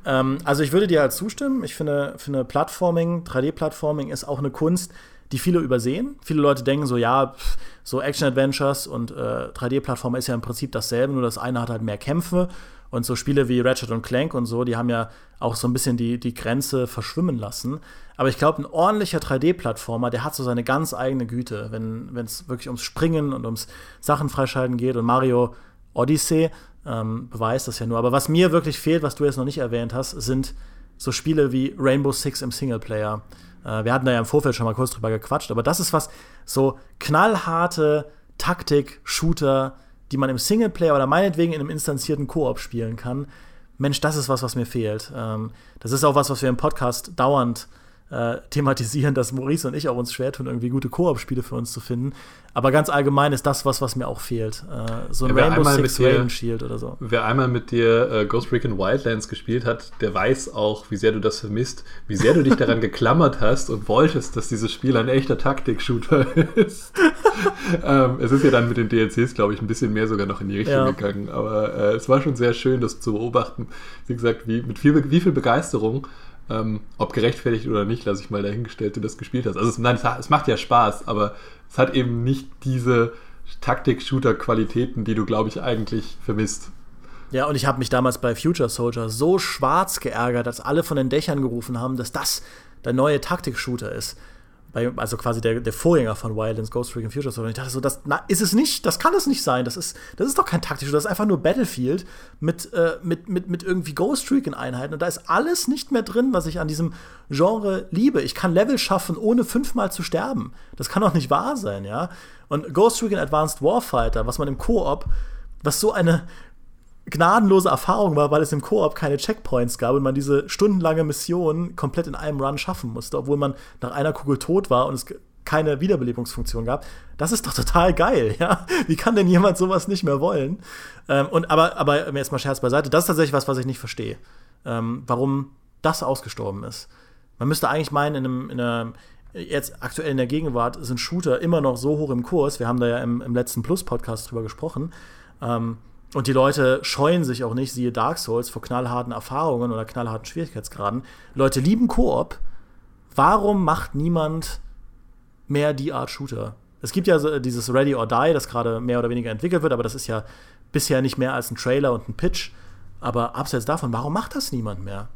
Ähm, also ich würde dir halt zustimmen. Ich finde, finde Plattforming, 3D-Plattforming ist auch eine Kunst, die viele übersehen. Viele Leute denken so, ja, so Action-Adventures und äh, 3D-Plattformer ist ja im Prinzip dasselbe, nur das eine hat halt mehr Kämpfe. Und so Spiele wie Ratchet und Clank und so, die haben ja auch so ein bisschen die, die Grenze verschwimmen lassen. Aber ich glaube, ein ordentlicher 3D-Plattformer, der hat so seine ganz eigene Güte, wenn es wirklich ums Springen und ums Sachen freischalten geht. Und Mario Odyssey ähm, beweist das ja nur. Aber was mir wirklich fehlt, was du jetzt noch nicht erwähnt hast, sind so Spiele wie Rainbow Six im Singleplayer. Äh, wir hatten da ja im Vorfeld schon mal kurz drüber gequatscht, aber das ist was, so knallharte Taktik-Shooter, die man im Singleplayer oder meinetwegen in einem instanzierten Koop spielen kann. Mensch, das ist was, was mir fehlt. Ähm, das ist auch was, was wir im Podcast dauernd äh, thematisieren, dass Maurice und ich auch uns schwer tun, irgendwie gute Koop-Spiele für uns zu finden. Aber ganz allgemein ist das was, was mir auch fehlt. Äh, so ein ja, Rainbow Six dir, Raven Shield oder so. Wer einmal mit dir äh, Ghost Recon Wildlands gespielt hat, der weiß auch, wie sehr du das vermisst, wie sehr du dich daran geklammert hast und wolltest, dass dieses Spiel ein echter Taktik-Shooter ist. ähm, es ist ja dann mit den DLCs, glaube ich, ein bisschen mehr sogar noch in die Richtung ja. gegangen. Aber äh, es war schon sehr schön, das zu beobachten. Wie gesagt, wie, mit viel, wie viel Begeisterung ähm, ob gerechtfertigt oder nicht, lasse ich mal dahingestellt, du das gespielt hast. Also es, nein, es macht ja Spaß, aber es hat eben nicht diese Taktik-Shooter-Qualitäten, die du, glaube ich, eigentlich vermisst. Ja, und ich habe mich damals bei Future Soldier so schwarz geärgert, als alle von den Dächern gerufen haben, dass das der neue Taktik-Shooter ist bei, also quasi der, der Vorgänger von Wildlands Ghost Recon Future Soldier. Und ich dachte so, das na, ist es nicht, das kann es nicht sein. Das ist, das ist doch kein taktisches, das ist einfach nur Battlefield mit, äh, mit, mit, mit irgendwie Ghost Recon Einheiten. Und da ist alles nicht mehr drin, was ich an diesem Genre liebe. Ich kann Level schaffen, ohne fünfmal zu sterben. Das kann doch nicht wahr sein, ja. Und Ghost Recon Advanced Warfighter, was man im Koop, was so eine gnadenlose Erfahrung war, weil es im Koop keine Checkpoints gab und man diese stundenlange Mission komplett in einem Run schaffen musste, obwohl man nach einer Kugel tot war und es keine Wiederbelebungsfunktion gab. Das ist doch total geil, ja? Wie kann denn jemand sowas nicht mehr wollen? Ähm, und aber, aber jetzt mal Scherz beiseite, das ist tatsächlich was, was ich nicht verstehe. Ähm, warum das ausgestorben ist. Man müsste eigentlich meinen, in einem, in einer, jetzt aktuell in der Gegenwart sind Shooter immer noch so hoch im Kurs. Wir haben da ja im, im letzten Plus-Podcast drüber gesprochen. Ähm, und die Leute scheuen sich auch nicht, siehe Dark Souls, vor knallharten Erfahrungen oder knallharten Schwierigkeitsgraden. Leute lieben Koop. Warum macht niemand mehr die Art Shooter? Es gibt ja so dieses Ready or Die, das gerade mehr oder weniger entwickelt wird, aber das ist ja bisher nicht mehr als ein Trailer und ein Pitch. Aber abseits davon, warum macht das niemand mehr?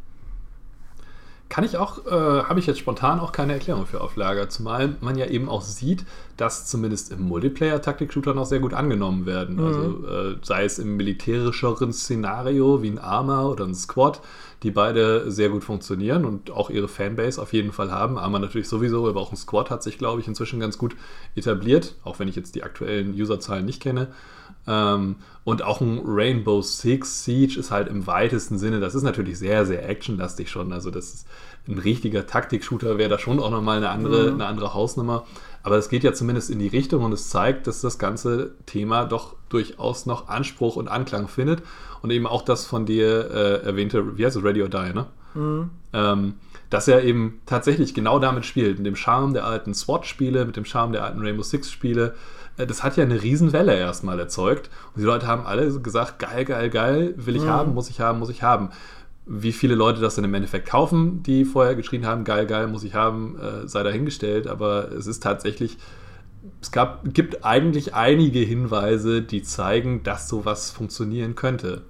Kann ich auch, äh, habe ich jetzt spontan auch keine Erklärung für auf Lager, zumal man ja eben auch sieht, dass zumindest im Multiplayer-Taktik-Shooter noch sehr gut angenommen werden. Mhm. Also äh, sei es im militärischeren Szenario wie ein Arma oder ein Squad, die beide sehr gut funktionieren und auch ihre Fanbase auf jeden Fall haben. Arma natürlich sowieso, aber auch ein Squad hat sich, glaube ich, inzwischen ganz gut etabliert, auch wenn ich jetzt die aktuellen Userzahlen nicht kenne. Ähm, und auch ein Rainbow Six Siege ist halt im weitesten Sinne, das ist natürlich sehr, sehr actionlastig schon. Also das ist ein richtiger Taktik-Shooter, wäre da schon auch nochmal eine andere, mhm. eine andere Hausnummer. Aber es geht ja zumindest in die Richtung und es zeigt, dass das ganze Thema doch durchaus noch Anspruch und Anklang findet. Und eben auch das von dir äh, erwähnte, wie heißt es, Ready or Die, ne? Mhm. Ähm, dass er eben tatsächlich genau damit spielt, mit dem Charme der alten SWAT-Spiele, mit dem Charme der alten Rainbow Six-Spiele, das hat ja eine Riesenwelle erstmal erzeugt. Und die Leute haben alle gesagt, geil, geil, geil, will ich mhm. haben, muss ich haben, muss ich haben. wie viele Leute das dann im Endeffekt kaufen, die vorher geschrien haben, geil, geil, muss ich haben, äh, sei dahingestellt. Aber es ist tatsächlich, es gab, gibt eigentlich einige Hinweise, die zeigen, dass sowas funktionieren könnte.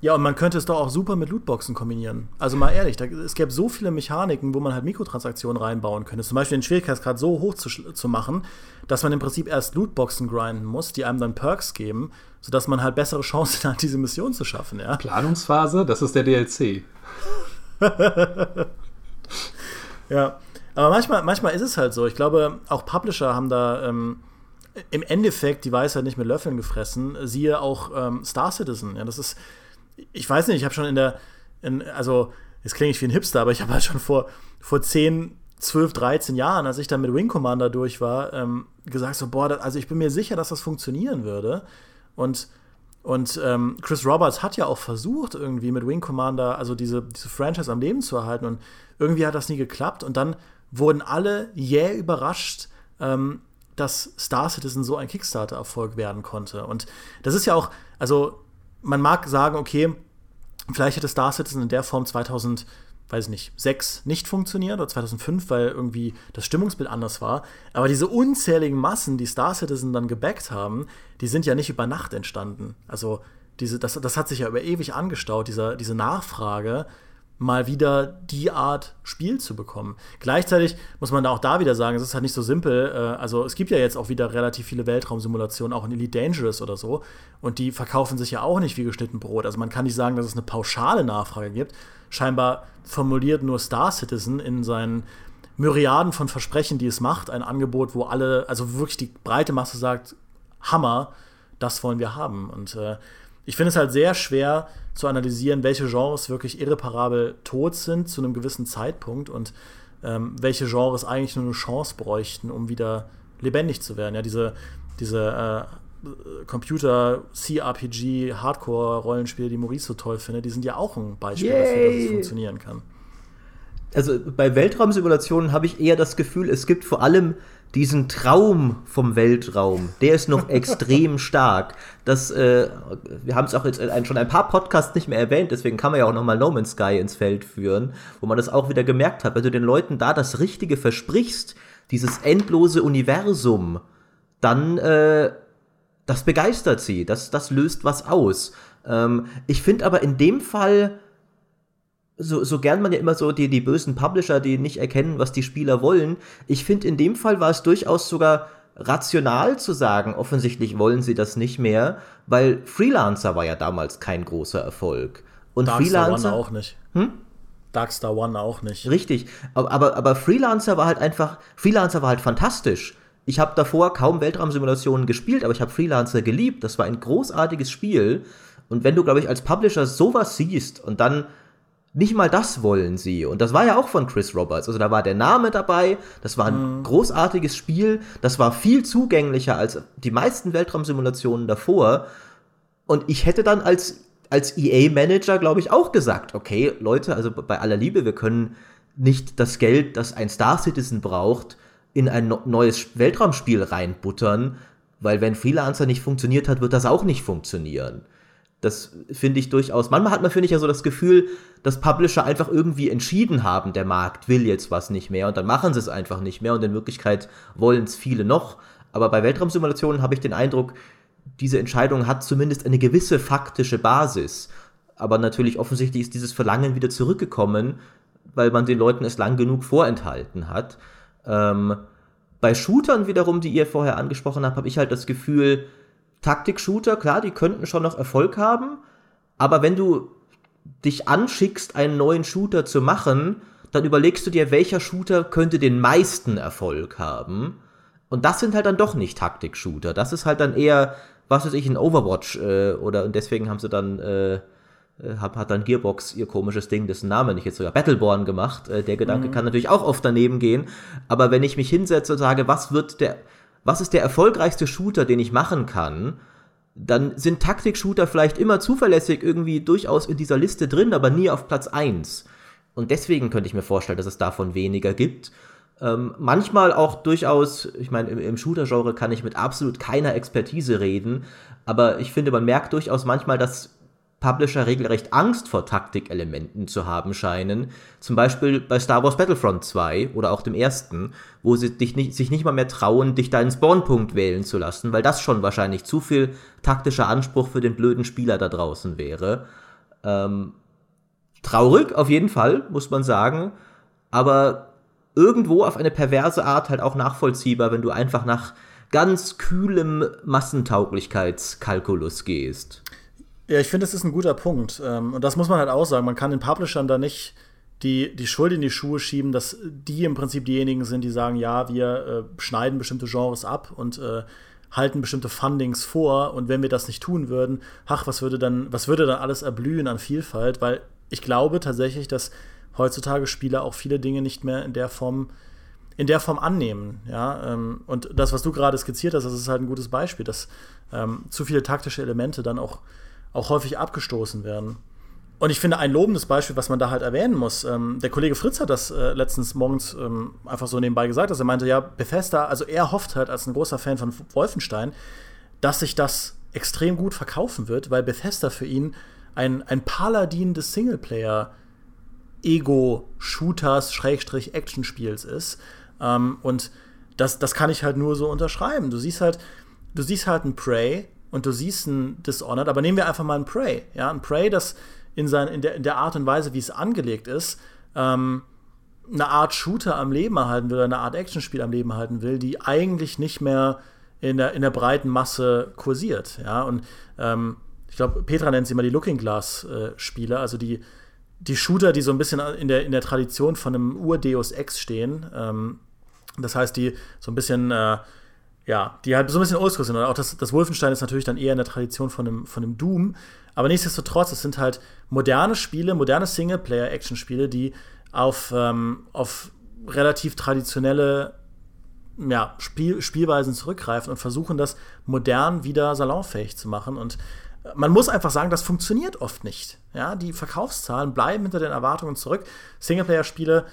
Ja, und man könnte es doch auch super mit Lootboxen kombinieren. Also mal ehrlich, da, es gäbe so viele Mechaniken, wo man halt Mikrotransaktionen reinbauen könnte. Zum Beispiel den Schwierigkeitsgrad so hoch zu, zu machen, dass man im Prinzip erst Lootboxen grinden muss, die einem dann Perks geben, sodass man halt bessere Chancen hat, diese Mission zu schaffen. Ja? Planungsphase, das ist der DLC. ja, aber manchmal, manchmal ist es halt so. Ich glaube, auch Publisher haben da ähm, im Endeffekt die Weisheit nicht mit Löffeln gefressen. Siehe auch ähm, Star Citizen. Ja, das ist ich weiß nicht, ich habe schon in der, in, also jetzt klinge ich wie ein Hipster, aber ich habe halt schon vor, vor 10, 12, 13 Jahren, als ich dann mit Wing Commander durch war, ähm, gesagt so, boah, das, also ich bin mir sicher, dass das funktionieren würde. Und, und ähm, Chris Roberts hat ja auch versucht, irgendwie mit Wing Commander, also diese, diese Franchise am Leben zu erhalten. Und irgendwie hat das nie geklappt. Und dann wurden alle jäh überrascht, ähm, dass Star Citizen so ein Kickstarter-Erfolg werden konnte. Und das ist ja auch, also man mag sagen, okay, vielleicht hätte Star Citizen in der Form 2000, weiß ich nicht, 6 nicht funktioniert oder 2005, weil irgendwie das Stimmungsbild anders war. Aber diese unzähligen Massen, die Star Citizen dann gebackt haben, die sind ja nicht über Nacht entstanden. Also diese, das, das hat sich ja über ewig angestaut, dieser, diese Nachfrage mal wieder die Art Spiel zu bekommen. Gleichzeitig muss man da auch da wieder sagen, es ist halt nicht so simpel. Äh, also es gibt ja jetzt auch wieder relativ viele Weltraumsimulationen, auch in Elite Dangerous oder so. Und die verkaufen sich ja auch nicht wie geschnitten Brot. Also man kann nicht sagen, dass es eine pauschale Nachfrage gibt. Scheinbar formuliert nur Star Citizen in seinen Myriaden von Versprechen, die es macht, ein Angebot, wo alle, also wirklich die breite Masse sagt, Hammer, das wollen wir haben. Und äh, ich finde es halt sehr schwer zu analysieren, welche Genres wirklich irreparabel tot sind zu einem gewissen Zeitpunkt und ähm, welche Genres eigentlich nur eine Chance bräuchten, um wieder lebendig zu werden. Ja, diese, diese äh, Computer-CRPG, Hardcore-Rollenspiele, die Maurice so toll findet, die sind ja auch ein Beispiel Yay. dafür, dass es funktionieren kann. Also bei Weltraumsimulationen habe ich eher das Gefühl, es gibt vor allem diesen Traum vom Weltraum, der ist noch extrem stark. Das, äh, wir haben es auch jetzt schon ein paar Podcasts nicht mehr erwähnt, deswegen kann man ja auch noch mal No Man's Sky ins Feld führen, wo man das auch wieder gemerkt hat. Wenn du den Leuten da das Richtige versprichst, dieses endlose Universum, dann äh, das begeistert sie, das, das löst was aus. Ähm, ich finde aber in dem Fall so, so gern man ja immer so die, die bösen Publisher, die nicht erkennen, was die Spieler wollen. Ich finde, in dem Fall war es durchaus sogar rational zu sagen, offensichtlich wollen sie das nicht mehr, weil Freelancer war ja damals kein großer Erfolg. Und Darkstar Freelancer One auch nicht. Hm? Darkstar One auch nicht. Richtig, aber, aber, aber Freelancer war halt einfach, Freelancer war halt fantastisch. Ich habe davor kaum Weltraumsimulationen gespielt, aber ich habe Freelancer geliebt. Das war ein großartiges Spiel. Und wenn du, glaube ich, als Publisher sowas siehst und dann nicht mal das wollen sie. Und das war ja auch von Chris Roberts. Also da war der Name dabei, das war ein mhm. großartiges Spiel, das war viel zugänglicher als die meisten Weltraumsimulationen davor. Und ich hätte dann als, als EA-Manager, glaube ich, auch gesagt, okay, Leute, also bei aller Liebe, wir können nicht das Geld, das ein Star Citizen braucht, in ein neues Weltraumspiel reinbuttern, weil wenn Freelancer nicht funktioniert hat, wird das auch nicht funktionieren. Das finde ich durchaus. Manchmal hat man, finde ich, ja so das Gefühl, dass Publisher einfach irgendwie entschieden haben, der Markt will jetzt was nicht mehr und dann machen sie es einfach nicht mehr und in Wirklichkeit wollen es viele noch. Aber bei Weltraumsimulationen habe ich den Eindruck, diese Entscheidung hat zumindest eine gewisse faktische Basis. Aber natürlich offensichtlich ist dieses Verlangen wieder zurückgekommen, weil man den Leuten es lang genug vorenthalten hat. Ähm, bei Shootern wiederum, die ihr vorher angesprochen habt, habe ich halt das Gefühl, Taktik-Shooter, klar, die könnten schon noch Erfolg haben, aber wenn du dich anschickst, einen neuen Shooter zu machen, dann überlegst du dir, welcher Shooter könnte den meisten Erfolg haben. Und das sind halt dann doch nicht Taktik-Shooter. Das ist halt dann eher, was weiß ich, ein Overwatch äh, oder und deswegen haben sie dann äh, äh hat, hat dann Gearbox ihr komisches Ding, dessen Name nicht jetzt sogar Battleborn gemacht. Äh, der Gedanke mhm. kann natürlich auch oft daneben gehen. Aber wenn ich mich hinsetze und sage, was wird der, was ist der erfolgreichste Shooter, den ich machen kann, dann sind Taktik-Shooter vielleicht immer zuverlässig irgendwie durchaus in dieser Liste drin, aber nie auf Platz 1. Und deswegen könnte ich mir vorstellen, dass es davon weniger gibt. Ähm, manchmal auch durchaus, ich meine, im, im Shooter-Genre kann ich mit absolut keiner Expertise reden, aber ich finde, man merkt durchaus manchmal, dass Publisher regelrecht Angst vor Taktikelementen zu haben scheinen. Zum Beispiel bei Star Wars Battlefront 2 oder auch dem ersten, wo sie dich nicht, sich nicht mal mehr trauen, dich deinen Spawnpunkt wählen zu lassen, weil das schon wahrscheinlich zu viel taktischer Anspruch für den blöden Spieler da draußen wäre. Ähm, traurig auf jeden Fall, muss man sagen, aber irgendwo auf eine perverse Art halt auch nachvollziehbar, wenn du einfach nach ganz kühlem Massentauglichkeitskalkulus gehst. Ja, ich finde, das ist ein guter Punkt. Ähm, und das muss man halt auch sagen. Man kann den Publishern da nicht die, die Schuld in die Schuhe schieben, dass die im Prinzip diejenigen sind, die sagen, ja, wir äh, schneiden bestimmte Genres ab und äh, halten bestimmte Fundings vor und wenn wir das nicht tun würden, ach, was würde dann, was würde dann alles erblühen an Vielfalt? Weil ich glaube tatsächlich, dass heutzutage Spieler auch viele Dinge nicht mehr in der Form in der Form annehmen, ja. Ähm, und das, was du gerade skizziert hast, das ist halt ein gutes Beispiel, dass ähm, zu viele taktische Elemente dann auch auch häufig abgestoßen werden. Und ich finde ein lobendes Beispiel, was man da halt erwähnen muss, ähm, der Kollege Fritz hat das äh, letztens morgens ähm, einfach so nebenbei gesagt, dass er meinte, ja, Bethesda, also er hofft halt als ein großer Fan von Wolfenstein, dass sich das extrem gut verkaufen wird, weil Bethesda für ihn ein, ein Paladin des Singleplayer Ego-Shooters, Schrägstrich, Actionspiels ist. Ähm, und das, das kann ich halt nur so unterschreiben. Du siehst halt, du siehst halt ein Prey, und du siehst ein Dishonored, aber nehmen wir einfach mal ein Prey. Ja, ein Prey, das in, sein, in, der, in der Art und Weise, wie es angelegt ist, ähm, eine Art Shooter am Leben erhalten will, eine Art Actionspiel am Leben erhalten will, die eigentlich nicht mehr in der, in der breiten Masse kursiert. Ja, und ähm, ich glaube, Petra nennt sie mal die Looking Glass-Spiele, äh, also die, die Shooter, die so ein bisschen in der, in der Tradition von einem Ur-Deus Ex stehen. Ähm, das heißt, die so ein bisschen äh, ja, die halt so ein bisschen oldschool sind. Und auch das, das Wolfenstein ist natürlich dann eher in der Tradition von einem, von einem Doom. Aber nichtsdestotrotz, es sind halt moderne Spiele, moderne Singleplayer-Action-Spiele, die auf, ähm, auf relativ traditionelle ja, Spiel, Spielweisen zurückgreifen und versuchen, das modern wieder salonfähig zu machen. Und man muss einfach sagen, das funktioniert oft nicht. Ja, die Verkaufszahlen bleiben hinter den Erwartungen zurück. Singleplayer-Spiele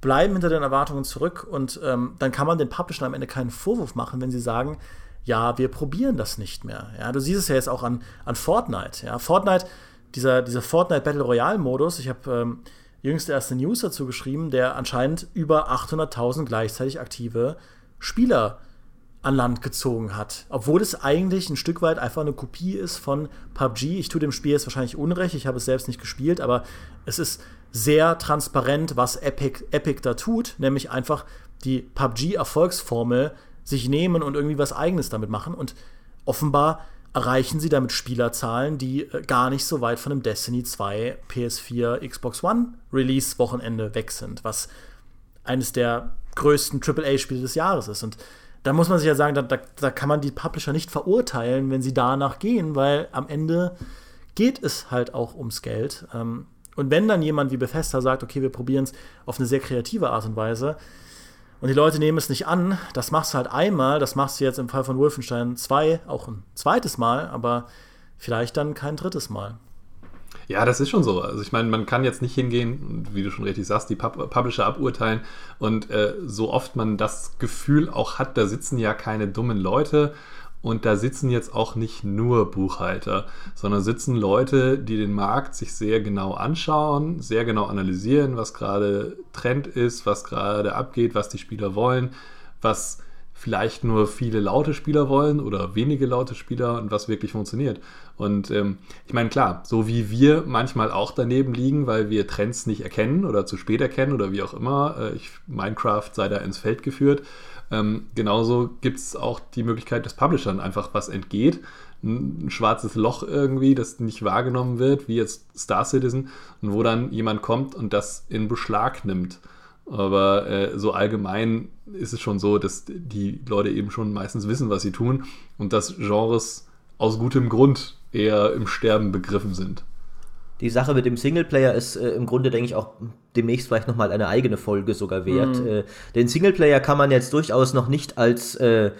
bleiben hinter den Erwartungen zurück und ähm, dann kann man den Publishern am Ende keinen Vorwurf machen, wenn sie sagen, ja, wir probieren das nicht mehr. Ja, du siehst es ja jetzt auch an, an Fortnite. Ja, Fortnite, dieser, dieser Fortnite Battle Royale Modus, ich habe ähm, jüngst erst eine News dazu geschrieben, der anscheinend über 800.000 gleichzeitig aktive Spieler an Land gezogen hat. Obwohl es eigentlich ein Stück weit einfach eine Kopie ist von PUBG. Ich tue dem Spiel jetzt wahrscheinlich Unrecht, ich habe es selbst nicht gespielt, aber es ist sehr transparent, was Epic, Epic da tut, nämlich einfach die PUBG-Erfolgsformel sich nehmen und irgendwie was Eigenes damit machen. Und offenbar erreichen sie damit Spielerzahlen, die äh, gar nicht so weit von einem Destiny 2 PS4 Xbox One Release-Wochenende weg sind, was eines der größten AAA-Spiele des Jahres ist. Und da muss man sich ja sagen, da, da, da, kann man die Publisher nicht verurteilen, wenn sie danach gehen, weil am Ende geht es halt auch ums Geld. Ähm, und wenn dann jemand wie Bethesda sagt, okay, wir probieren es auf eine sehr kreative Art und Weise, und die Leute nehmen es nicht an, das machst du halt einmal, das machst du jetzt im Fall von Wolfenstein 2 auch ein zweites Mal, aber vielleicht dann kein drittes Mal. Ja, das ist schon so. Also ich meine, man kann jetzt nicht hingehen, wie du schon richtig sagst, die Pub Publisher aburteilen. Und äh, so oft man das Gefühl auch hat, da sitzen ja keine dummen Leute und da sitzen jetzt auch nicht nur Buchhalter, sondern sitzen Leute, die den Markt sich sehr genau anschauen, sehr genau analysieren, was gerade Trend ist, was gerade abgeht, was die Spieler wollen, was vielleicht nur viele laute Spieler wollen oder wenige laute Spieler und was wirklich funktioniert. Und ähm, ich meine, klar, so wie wir manchmal auch daneben liegen, weil wir Trends nicht erkennen oder zu spät erkennen oder wie auch immer, äh, ich, Minecraft sei da ins Feld geführt, ähm, genauso gibt es auch die Möglichkeit, dass Publishern einfach was entgeht. Ein, ein schwarzes Loch irgendwie, das nicht wahrgenommen wird, wie jetzt Star Citizen, und wo dann jemand kommt und das in Beschlag nimmt. Aber äh, so allgemein ist es schon so, dass die Leute eben schon meistens wissen, was sie tun und dass Genres aus gutem Grund eher im Sterben begriffen sind. Die Sache mit dem Singleplayer ist äh, im Grunde, denke ich, auch demnächst vielleicht nochmal eine eigene Folge sogar wert. Mhm. Äh, den Singleplayer kann man jetzt durchaus noch nicht als äh,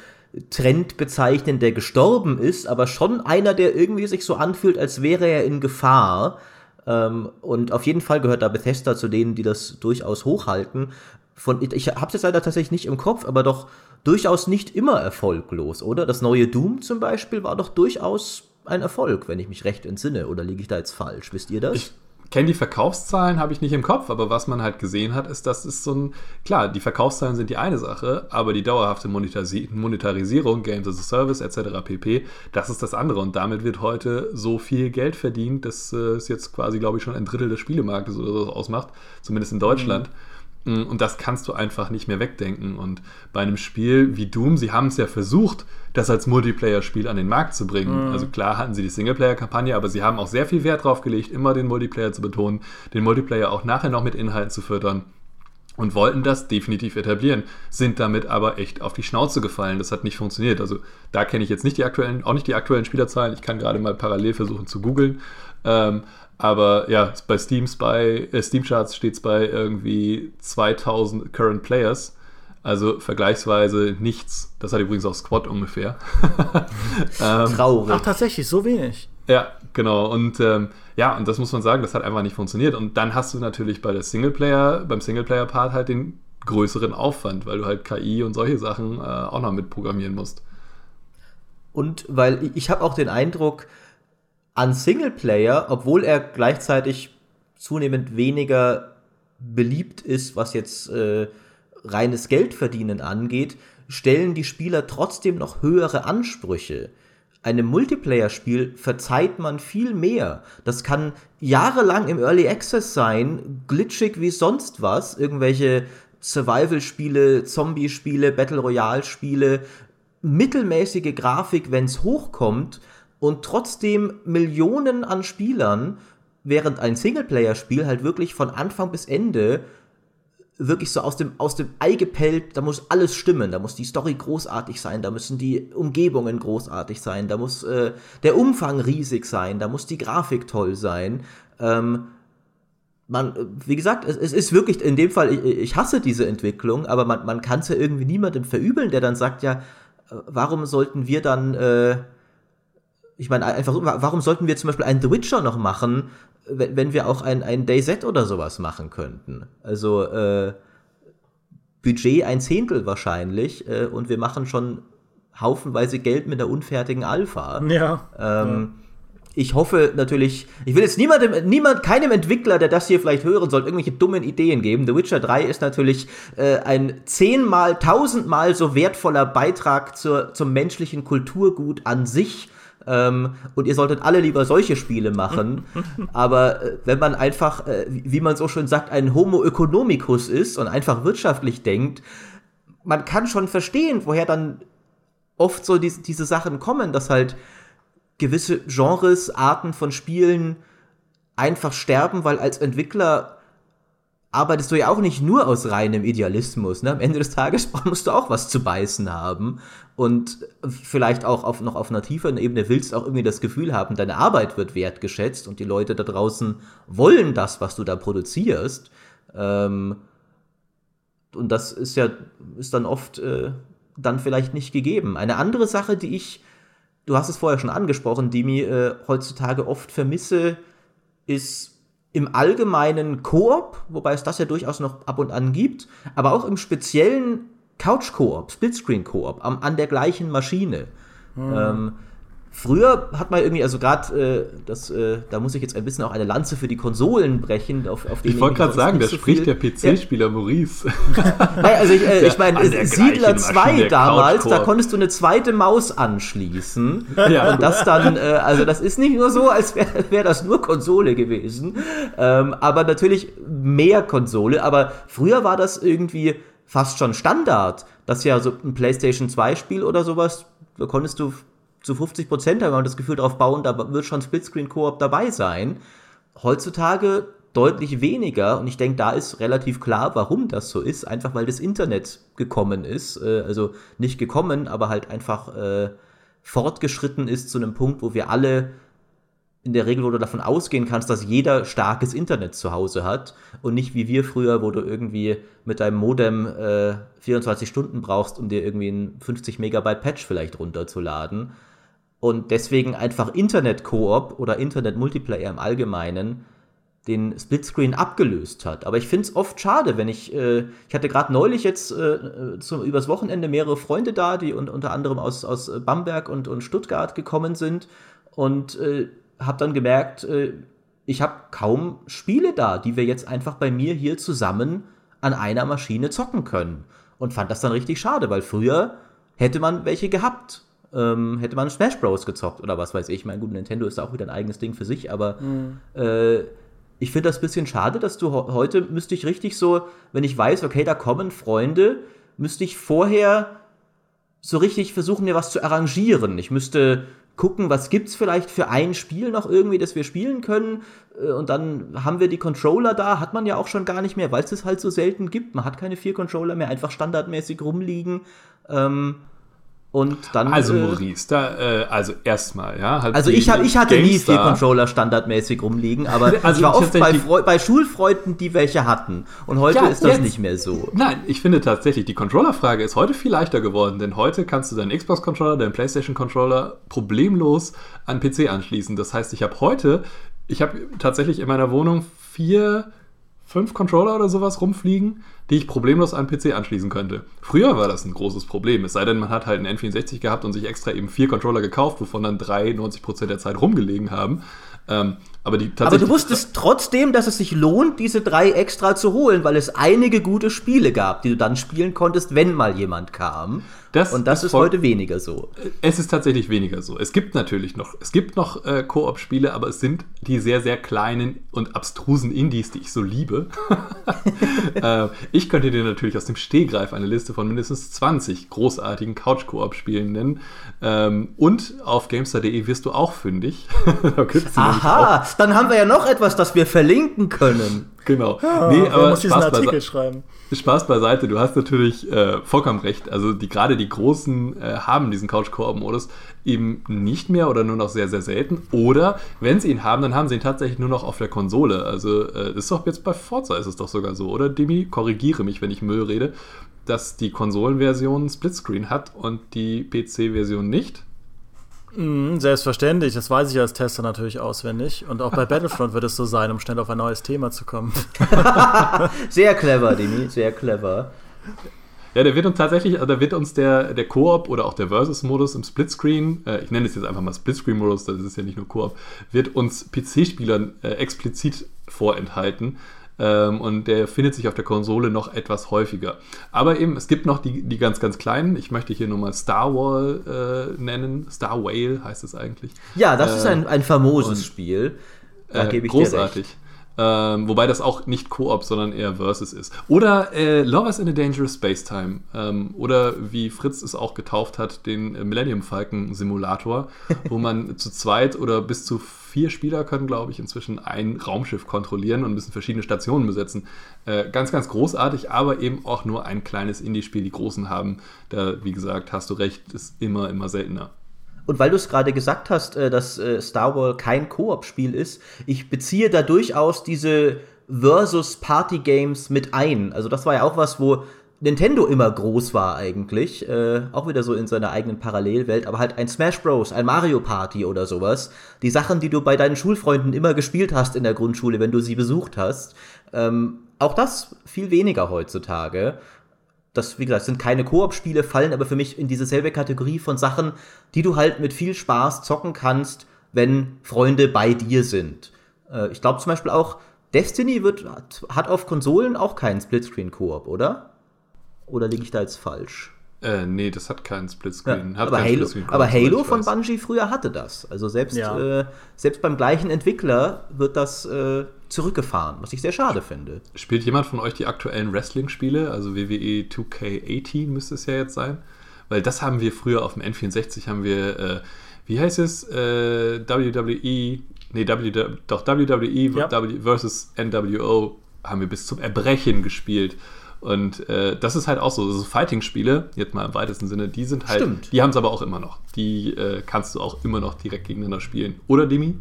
Trend bezeichnen, der gestorben ist, aber schon einer, der irgendwie sich so anfühlt, als wäre er in Gefahr. Ähm, und auf jeden Fall gehört da Bethesda zu denen, die das durchaus hochhalten. Von, ich habe es jetzt leider tatsächlich nicht im Kopf, aber doch durchaus nicht immer erfolglos, oder? Das neue Doom zum Beispiel war doch durchaus ein Erfolg, wenn ich mich recht entsinne. Oder liege ich da jetzt falsch? Wisst ihr das? Ich kenne die Verkaufszahlen, habe ich nicht im Kopf, aber was man halt gesehen hat, ist, dass es so ein, klar, die Verkaufszahlen sind die eine Sache, aber die dauerhafte Monetari Monetarisierung, Games as a Service etc. pp, das ist das andere und damit wird heute so viel Geld verdient, dass äh, es jetzt quasi, glaube ich, schon ein Drittel des Spielemarktes oder so ausmacht, zumindest in Deutschland. Mhm. Mm, und das kannst du einfach nicht mehr wegdenken. Und bei einem Spiel wie Doom, sie haben es ja versucht, das als Multiplayer-Spiel an den Markt zu bringen. Mhm. Also klar hatten sie die Singleplayer-Kampagne, aber sie haben auch sehr viel Wert drauf gelegt, immer den Multiplayer zu betonen, den Multiplayer auch nachher noch mit Inhalten zu fördern und wollten das definitiv etablieren, sind damit aber echt auf die Schnauze gefallen. Das hat nicht funktioniert. Also da kenne ich jetzt nicht die aktuellen, auch nicht die aktuellen Spielerzahlen. Ich kann gerade mal parallel versuchen zu googeln. Ähm, aber ja, bei Steams bei äh, Steam Charts steht es bei irgendwie 2000 Current Players. Also vergleichsweise nichts. Das hat übrigens auch Squad ungefähr. ähm, Traurig. Ach, tatsächlich, so wenig. Ja, genau. Und ähm, ja, und das muss man sagen, das hat einfach nicht funktioniert. Und dann hast du natürlich bei der Singleplayer, beim Singleplayer-Part halt den größeren Aufwand, weil du halt KI und solche Sachen äh, auch noch mitprogrammieren musst. Und weil ich habe auch den Eindruck, an Singleplayer, obwohl er gleichzeitig zunehmend weniger beliebt ist, was jetzt äh, reines Geldverdienen angeht, stellen die Spieler trotzdem noch höhere Ansprüche. Einem Multiplayer-Spiel verzeiht man viel mehr. Das kann jahrelang im Early Access sein, glitschig wie sonst was, irgendwelche Survival-Spiele, Zombie-Spiele, Battle Royale-Spiele, mittelmäßige Grafik, wenn es hochkommt, und trotzdem Millionen an Spielern, während ein Singleplayer-Spiel halt wirklich von Anfang bis Ende wirklich so aus dem, aus dem Ei gepellt, da muss alles stimmen, da muss die Story großartig sein, da müssen die Umgebungen großartig sein, da muss äh, der Umfang riesig sein, da muss die Grafik toll sein. Ähm, man, wie gesagt, es, es, ist wirklich in dem Fall, ich, ich hasse diese Entwicklung, aber man, man kann es ja irgendwie niemandem verübeln, der dann sagt, ja, äh, warum sollten wir dann äh, ich meine, einfach warum sollten wir zum Beispiel einen The Witcher noch machen, wenn, wenn wir auch ein, ein DayZ oder sowas machen könnten? Also, äh, Budget ein Zehntel wahrscheinlich äh, und wir machen schon haufenweise Geld mit der unfertigen Alpha. Ja. Ähm, ja. Ich hoffe natürlich, ich will jetzt niemandem, niemand, keinem Entwickler, der das hier vielleicht hören soll, irgendwelche dummen Ideen geben. The Witcher 3 ist natürlich äh, ein zehnmal, tausendmal so wertvoller Beitrag zur, zum menschlichen Kulturgut an sich ähm, und ihr solltet alle lieber solche Spiele machen. Aber äh, wenn man einfach, äh, wie man so schön sagt, ein Homo economicus ist und einfach wirtschaftlich denkt, man kann schon verstehen, woher dann oft so die, diese Sachen kommen, dass halt gewisse Genres, Arten von Spielen einfach sterben, weil als Entwickler arbeitest du ja auch nicht nur aus reinem Idealismus. Ne? Am Ende des Tages musst du auch was zu beißen haben und vielleicht auch auf, noch auf einer tieferen Ebene willst auch irgendwie das Gefühl haben, deine Arbeit wird wertgeschätzt und die Leute da draußen wollen das, was du da produzierst. Ähm, und das ist ja ist dann oft äh, dann vielleicht nicht gegeben. Eine andere Sache, die ich, du hast es vorher schon angesprochen, die mir äh, heutzutage oft vermisse, ist im allgemeinen Koop, wobei es das ja durchaus noch ab und an gibt, aber auch im speziellen Couch-Koop, Splitscreen-Koop an der gleichen Maschine. Hm. Ähm, Früher hat man irgendwie, also gerade, äh, das, äh, da muss ich jetzt ein bisschen auch eine Lanze für die Konsolen brechen, auf, auf Ich wollte gerade sagen, da so spricht der PC-Spieler ja. Maurice. naja, also ich, äh, ich meine, Siedler 2 damals, da konntest du eine zweite Maus anschließen. Ja. Und das dann, äh, also das ist nicht nur so, als wäre wär das nur Konsole gewesen. Ähm, aber natürlich mehr Konsole. Aber früher war das irgendwie fast schon Standard, dass ja so ein PlayStation 2 Spiel oder sowas, da konntest du zu 50 Prozent haben wir das Gefühl darauf bauen, da wird schon Splitscreen-Koop dabei sein. Heutzutage deutlich weniger und ich denke, da ist relativ klar, warum das so ist. Einfach weil das Internet gekommen ist. Äh, also nicht gekommen, aber halt einfach äh, fortgeschritten ist zu einem Punkt, wo wir alle in der Regel, wo du davon ausgehen kannst, dass jeder starkes Internet zu Hause hat und nicht wie wir früher, wo du irgendwie mit deinem Modem äh, 24 Stunden brauchst, um dir irgendwie ein 50 Megabyte Patch vielleicht runterzuladen und deswegen einfach Internet-Koop oder Internet-Multiplayer im Allgemeinen den Splitscreen abgelöst hat. Aber ich finde es oft schade, wenn ich, äh, ich hatte gerade neulich jetzt äh, zum, übers Wochenende mehrere Freunde da, die un unter anderem aus, aus Bamberg und, und Stuttgart gekommen sind. und äh, habe dann gemerkt, äh, ich habe kaum Spiele da, die wir jetzt einfach bei mir hier zusammen an einer Maschine zocken können. Und fand das dann richtig schade, weil früher hätte man welche gehabt. Ähm, hätte man Smash Bros. gezockt oder was weiß ich. Mein gut, Nintendo ist auch wieder ein eigenes Ding für sich, aber mhm. äh, ich finde das ein bisschen schade, dass du heute müsste ich richtig so, wenn ich weiß, okay, da kommen Freunde, müsste ich vorher so richtig versuchen, mir was zu arrangieren. Ich müsste gucken, was gibt's vielleicht für ein Spiel noch irgendwie, das wir spielen können. Äh, und dann haben wir die Controller da, hat man ja auch schon gar nicht mehr, weil es es halt so selten gibt. Man hat keine vier Controller mehr, einfach standardmäßig rumliegen. Ähm, und dann. Also, äh, Maurice, da, äh, also erstmal, ja. Halt also, ich, hab, ich hatte nie vier Controller standardmäßig rumliegen, aber also ich war oft bei, bei, Schulfreunden, die welche hatten. Und heute ja, ist das jetzt, nicht mehr so. Nein, ich finde tatsächlich, die Controller-Frage ist heute viel leichter geworden, denn heute kannst du deinen Xbox-Controller, deinen PlayStation-Controller problemlos an PC anschließen. Das heißt, ich habe heute, ich habe tatsächlich in meiner Wohnung vier fünf Controller oder sowas rumfliegen, die ich problemlos an PC anschließen könnte. Früher war das ein großes Problem, es sei denn, man hat halt einen N64 gehabt und sich extra eben vier Controller gekauft, wovon dann drei 90% der Zeit rumgelegen haben. Ähm, aber, die aber du wusstest trotzdem, dass es sich lohnt, diese drei extra zu holen, weil es einige gute Spiele gab, die du dann spielen konntest, wenn mal jemand kam. Das und das ist, ist heute weniger so. Es ist tatsächlich weniger so. Es gibt natürlich noch, es gibt noch äh, Koop-Spiele, aber es sind die sehr, sehr kleinen und abstrusen Indies, die ich so liebe. äh, ich könnte dir natürlich aus dem Stehgreif eine Liste von mindestens 20 großartigen Couch-Koop-Spielen nennen. Ähm, und auf Gamestar.de wirst du auch fündig. Aha, dann haben wir ja noch etwas, das wir verlinken können. Genau. Ja, nee, aber muss diesen Artikel schreiben. Spaß beiseite, du hast natürlich äh, vollkommen recht. Also die, gerade die Großen äh, haben diesen Couch-Koop-Modus eben nicht mehr oder nur noch sehr, sehr selten. Oder wenn sie ihn haben, dann haben sie ihn tatsächlich nur noch auf der Konsole. Also äh, ist doch jetzt bei Forza ist es doch sogar so, oder Demi? Korrigiere mich, wenn ich Müll rede, dass die Konsolenversion Splitscreen hat und die PC-Version nicht. Mm, selbstverständlich, das weiß ich als Tester natürlich auswendig. Und auch bei Battlefront wird es so sein, um schnell auf ein neues Thema zu kommen. sehr clever, Demi, sehr clever. Ja, der wird uns tatsächlich, also da wird uns der, der Koop oder auch der Versus-Modus im Splitscreen, äh, ich nenne es jetzt einfach mal Splitscreen-Modus, das ist ja nicht nur Koop, wird uns PC-Spielern äh, explizit vorenthalten. Ähm, und der findet sich auf der Konsole noch etwas häufiger. Aber eben, es gibt noch die, die ganz, ganz kleinen. Ich möchte hier nur mal Star Wall äh, nennen. Star Whale heißt es eigentlich. Ja, das äh, ist ein, ein famoses Spiel. Da äh, gebe ich großartig. dir recht. Ähm, wobei das auch nicht Koop, sondern eher Versus ist. Oder äh, Lovers in a Dangerous Space Time. Ähm, oder wie Fritz es auch getauft hat, den Millennium Falcon Simulator, wo man zu zweit oder bis zu vier Spieler können, glaube ich, inzwischen ein Raumschiff kontrollieren und müssen verschiedene Stationen besetzen. Äh, ganz, ganz großartig, aber eben auch nur ein kleines Indie-Spiel. Die großen haben, da, wie gesagt, hast du recht, ist immer, immer seltener. Und weil du es gerade gesagt hast, äh, dass äh, Star Wars kein Koop-Spiel ist, ich beziehe da durchaus diese Versus Party Games mit ein. Also das war ja auch was, wo Nintendo immer groß war eigentlich, äh, auch wieder so in seiner eigenen Parallelwelt, aber halt ein Smash Bros, ein Mario Party oder sowas. Die Sachen, die du bei deinen Schulfreunden immer gespielt hast in der Grundschule, wenn du sie besucht hast. Ähm, auch das viel weniger heutzutage das, wie gesagt, sind keine Koop-Spiele, fallen aber für mich in dieselbe Kategorie von Sachen, die du halt mit viel Spaß zocken kannst, wenn Freunde bei dir sind. Äh, ich glaube zum Beispiel auch, Destiny wird, hat auf Konsolen auch keinen Splitscreen-Koop, oder? Oder liege ich da jetzt falsch? Äh, nee, das hat keinen Splitscreen. Ja, aber, Halo, aber Halo von Bungie früher hatte das. Also selbst, ja. äh, selbst beim gleichen Entwickler wird das äh, zurückgefahren, was ich sehr schade finde. Spielt jemand von euch die aktuellen Wrestling-Spiele? Also WWE 2K18 müsste es ja jetzt sein. Weil das haben wir früher auf dem N64 haben wir, äh, wie heißt es? Äh, WWE, nee, w, doch WWE ja. versus NWO haben wir bis zum Erbrechen gespielt. Und äh, das ist halt auch so, so Fighting-Spiele, jetzt mal im weitesten Sinne, die sind halt, Stimmt. die haben es aber auch immer noch. Die äh, kannst du auch immer noch direkt gegeneinander spielen. Oder, Demi?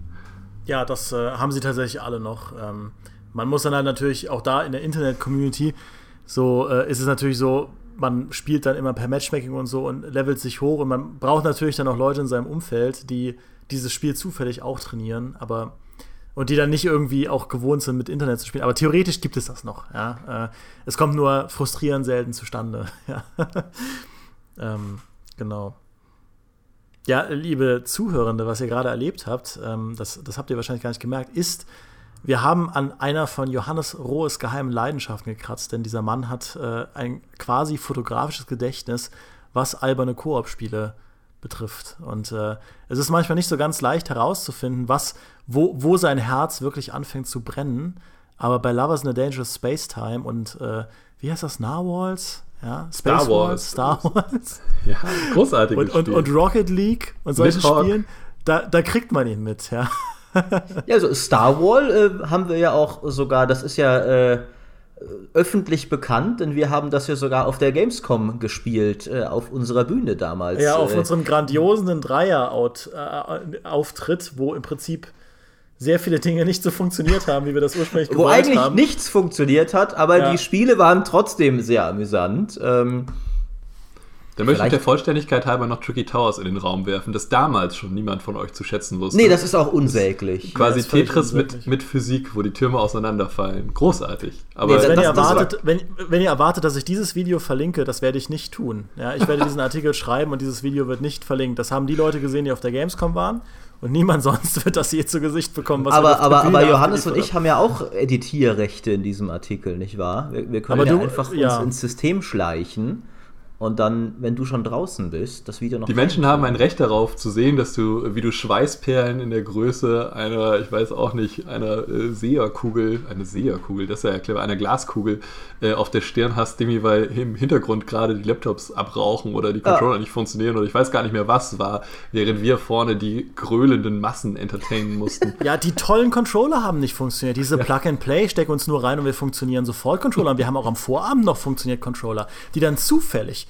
Ja, das äh, haben sie tatsächlich alle noch. Ähm, man muss dann halt natürlich auch da in der Internet-Community, so äh, ist es natürlich so, man spielt dann immer per Matchmaking und so und levelt sich hoch und man braucht natürlich dann auch Leute in seinem Umfeld, die dieses Spiel zufällig auch trainieren, aber und die dann nicht irgendwie auch gewohnt sind, mit Internet zu spielen. Aber theoretisch gibt es das noch. Ja? Äh, es kommt nur frustrierend selten zustande. Ja. ähm, genau. Ja, liebe Zuhörende, was ihr gerade erlebt habt, ähm, das, das habt ihr wahrscheinlich gar nicht gemerkt, ist, wir haben an einer von Johannes Rohes geheimen Leidenschaften gekratzt, denn dieser Mann hat äh, ein quasi fotografisches Gedächtnis, was alberne Koop-Spiele betrifft. Und äh, es ist manchmal nicht so ganz leicht herauszufinden, was, wo, wo sein Herz wirklich anfängt zu brennen. Aber bei Lovers in a Dangerous Space Time und äh, wie heißt das? Narwhals? Ja, Space Star Wars. Star Wars. Ja, großartig. und, und, und, Rocket League und solchen Spielen, da, da kriegt man ihn mit, ja. ja, also Star Wars äh, haben wir ja auch sogar, das ist ja äh, öffentlich bekannt, denn wir haben das ja sogar auf der Gamescom gespielt, äh, auf unserer Bühne damals. Ja, auf äh, unserem grandiosen Dreier-Auftritt, wo im Prinzip sehr viele Dinge nicht so funktioniert haben, wie wir das ursprünglich gewollt haben. Wo eigentlich nichts funktioniert hat, aber ja. die Spiele waren trotzdem sehr amüsant. Ähm, dann möchte ich der Vollständigkeit halber noch Tricky Towers in den Raum werfen, das damals schon niemand von euch zu schätzen wusste. Nee, das ist auch unsäglich. Quasi ja, Tetris mit, mit Physik, wo die Türme auseinanderfallen. Großartig. Aber nee, wenn, das, ihr erwartet, wenn, wenn, ihr erwartet, dass ich dieses Video verlinke, das werde ich nicht tun. Ja, ich werde diesen Artikel schreiben und dieses Video wird nicht verlinkt. Das haben die Leute gesehen, die auf der Gamescom waren. Und niemand sonst wird das je zu Gesicht bekommen. aber aber, aber Johannes und ich haben ja auch Editierrechte in diesem Artikel, nicht wahr? Wir, wir können ja du, einfach ja. uns ins System schleichen und dann, wenn du schon draußen bist, das Video noch. Die Menschen haben ein Recht darauf zu sehen, dass du, wie du Schweißperlen in der Größe einer, ich weiß auch nicht, einer äh, Seherkugel, eine Seherkugel, das ist ja clever, einer Glaskugel äh, auf der Stirn hast, Demi, weil im Hintergrund gerade die Laptops abrauchen oder die Controller ah. nicht funktionieren oder ich weiß gar nicht mehr, was war, während wir vorne die gröhlenden Massen entertainen mussten. Ja, die tollen Controller haben nicht funktioniert. Diese ja. Plug-and-Play stecken uns nur rein und wir funktionieren sofort Controller. Und wir haben auch am Vorabend noch funktioniert Controller, die dann zufällig